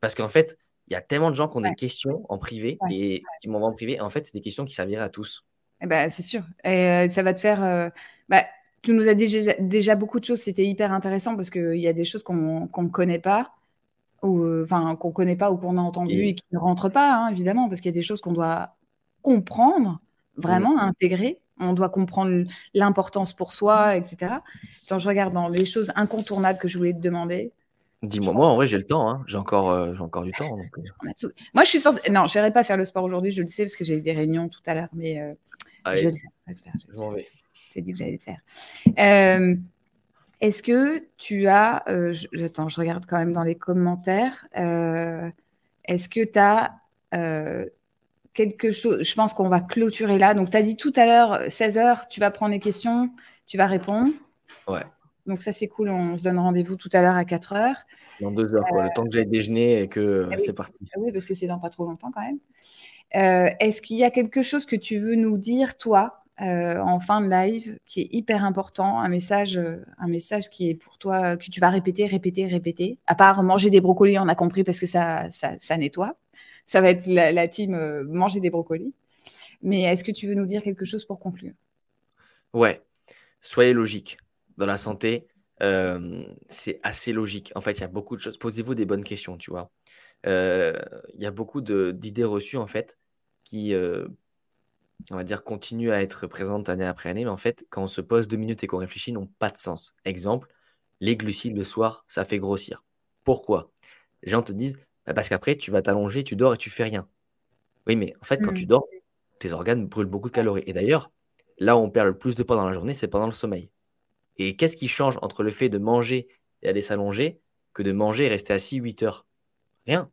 Parce qu'en fait, il y a tellement de gens qui ont des questions en privé et qui m'envoient en privé. en fait, c'est des questions qui serviraient à tous. Eh ben, c'est sûr. Et ça va te faire. Bah, tu nous as dit déjà, beaucoup de choses. C'était hyper intéressant parce qu'il y a des choses qu'on ne connaît pas ou euh, enfin qu'on connaît pas ou qu'on a entendu et, qui ne rentrent pas, hein, évidemment, parce qu'il y a des choses qu'on doit comprendre, vraiment intégrer. On doit comprendre l'importance pour soi, etc. Quand je regarde dans les choses incontournables que je voulais te demander. Dis-moi, moi, en vrai, j'ai le temps. Hein. J'ai encore, euh, j'ai encore du temps. Euh. Moi, je suis censée. Non, je n'irai pas faire le sport aujourd'hui, je le sais, parce que j'ai des réunions tout à l'heure, mais je vais le faire. Je, vais. je t'ai dit que j'allais le faire. Est-ce que tu as, euh, je, attends, je regarde quand même dans les commentaires, euh, est-ce que tu as euh, quelque chose, je pense qu'on va clôturer là. Donc, tu as dit tout à l'heure, 16h, tu vas prendre les questions, tu vas répondre. Ouais. Donc, ça, c'est cool. On se donne rendez-vous tout à l'heure à 4h. Dans deux heures, quoi. Le temps que j'aille déjeuner et que ah c'est parti. Ah oui, parce que c'est dans pas trop longtemps quand même. Est-ce qu'il y a quelque chose que tu veux nous dire, toi, euh, en fin de live qui est hyper important, un message, euh, un message qui est pour toi, que tu vas répéter, répéter, répéter? À part manger des brocolis, on a compris parce que ça, ça, nettoie. Ça va être la, team euh, manger des brocolis. Mais est-ce que tu veux nous dire quelque chose pour conclure? Ouais, soyez logique. Dans la santé, c'est assez logique. En fait, il y a beaucoup de choses. Posez-vous des bonnes questions, tu vois. Il y a beaucoup d'idées reçues, en fait, qui on va dire, continue à être présente année après année, mais en fait, quand on se pose deux minutes et qu'on réfléchit, n'ont pas de sens. Exemple, les glucides le soir, ça fait grossir. Pourquoi? Les gens te disent, bah, parce qu'après, tu vas t'allonger, tu dors et tu fais rien. Oui, mais en fait, quand tu mmh. dors, tes organes brûlent beaucoup de calories. Et d'ailleurs, là où on perd le plus de poids dans la journée, c'est pendant le sommeil. Et qu'est-ce qui change entre le fait de manger et aller s'allonger que de manger et rester assis 8 heures? Rien.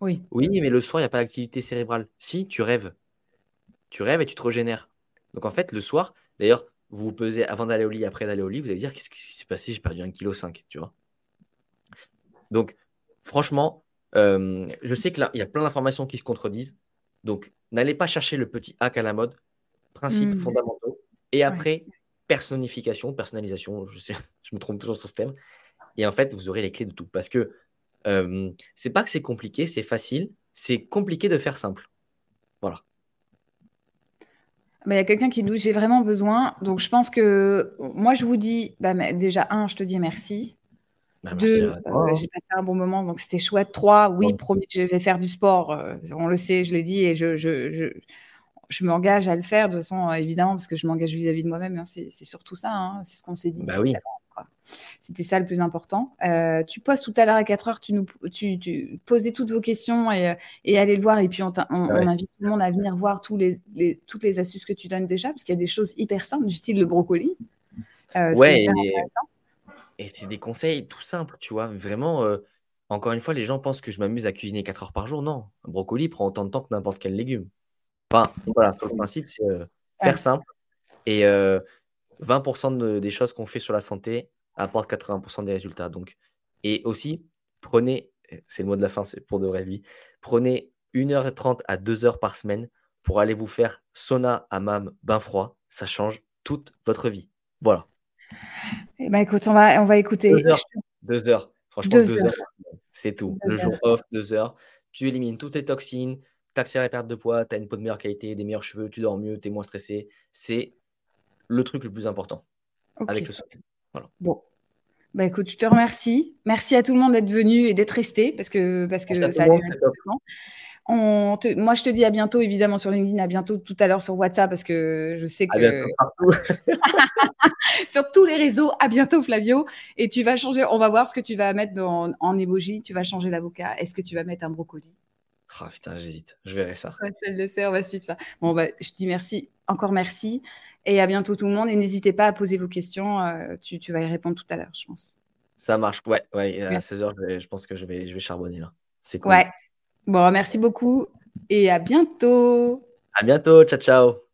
Oui. Oui, mais le soir, il n'y a pas d'activité cérébrale. Si, tu rêves tu rêves et tu te régénères. Donc en fait, le soir, d'ailleurs, vous vous pesez avant d'aller au lit, après d'aller au lit, vous allez dire qu'est-ce qui s'est passé, j'ai perdu 1,5 kg, tu vois? Donc, franchement, euh, je sais que là, il y a plein d'informations qui se contredisent. Donc, n'allez pas chercher le petit hack à la mode, principes mmh. fondamentaux, et après, personnification, personnalisation, je, sais, je me trompe toujours sur ce thème. Et en fait, vous aurez les clés de tout. Parce que euh, c'est pas que c'est compliqué, c'est facile, c'est compliqué de faire simple. Voilà il y a quelqu'un qui nous j'ai vraiment besoin. Donc, je pense que moi, je vous dis, bah, déjà, un, je te dis merci. Bah, Deux, euh, j'ai passé un bon moment, donc c'était chouette. Trois, oui, promis, je vais faire du sport. Euh, on le sait, je l'ai dit, et je, je, je, je m'engage à le faire de toute façon, évidemment, parce que je m'engage vis-à-vis de moi-même. Hein, c'est surtout ça, hein, c'est ce qu'on s'est dit. Bah oui. C'était ça le plus important. Euh, tu postes tout à l'heure à 4 heures, tu nous tu, tu posais toutes vos questions et, et allez le voir. Et puis, on, invite tout le monde à venir voir tous les, toutes les astuces que tu donnes déjà, parce qu'il y a des choses hyper simples, du style le brocoli. Euh, ouais, et, c'est des conseils tout simples, tu vois. Vraiment, euh, encore une fois, les gens pensent que je m'amuse à cuisiner 4 heures par jour. Non, un brocoli prend autant de temps que n'importe quel légume. Enfin, voilà, le principe, c'est euh, faire simple. Et 20% euh, des choses qu'on fait sur la santé apportent 80% des résultats. Donc, et aussi, prenez, c'est le mot de la fin, c'est pour de vrai vie, prenez 1h30 à 2h par semaine pour aller vous faire sauna, hammam, bain froid. Ça change toute votre vie. Voilà. Eh ben, écoute, on va, on va écouter. Deux heures. Franchement, deux, heures. C'est tout. le jour off, deux heures. Tu élimines toutes les toxines, tu accélères la perte de poids, tu as une peau de meilleure qualité, des meilleurs cheveux, tu dors mieux, tu es moins stressé. C'est le truc le plus important avec le sommeil. Voilà. Bon. Bah écoute, je te remercie. Merci à tout le monde d'être venu et d'être resté parce que, parce que ça a duré moi, je te dis à bientôt, évidemment, sur LinkedIn, à bientôt tout à l'heure sur WhatsApp, parce que je sais que. sur tous les réseaux, à bientôt, Flavio. Et tu vas changer, on va voir ce que tu vas mettre dans, en emoji. Tu vas changer l'avocat. Est-ce que tu vas mettre un brocoli? Oh putain, j'hésite. Je verrai ça. celle de serre, on va suivre ça. Bon, bah, je dis merci, encore merci. Et à bientôt, tout le monde. Et n'hésitez pas à poser vos questions. Euh, tu, tu, vas y répondre tout à l'heure, je pense. Ça marche. Ouais, ouais. À 16h, je, je, pense que je vais, je vais charbonner là. C'est cool. Ouais. Bon, merci beaucoup et à bientôt. À bientôt. Ciao, ciao.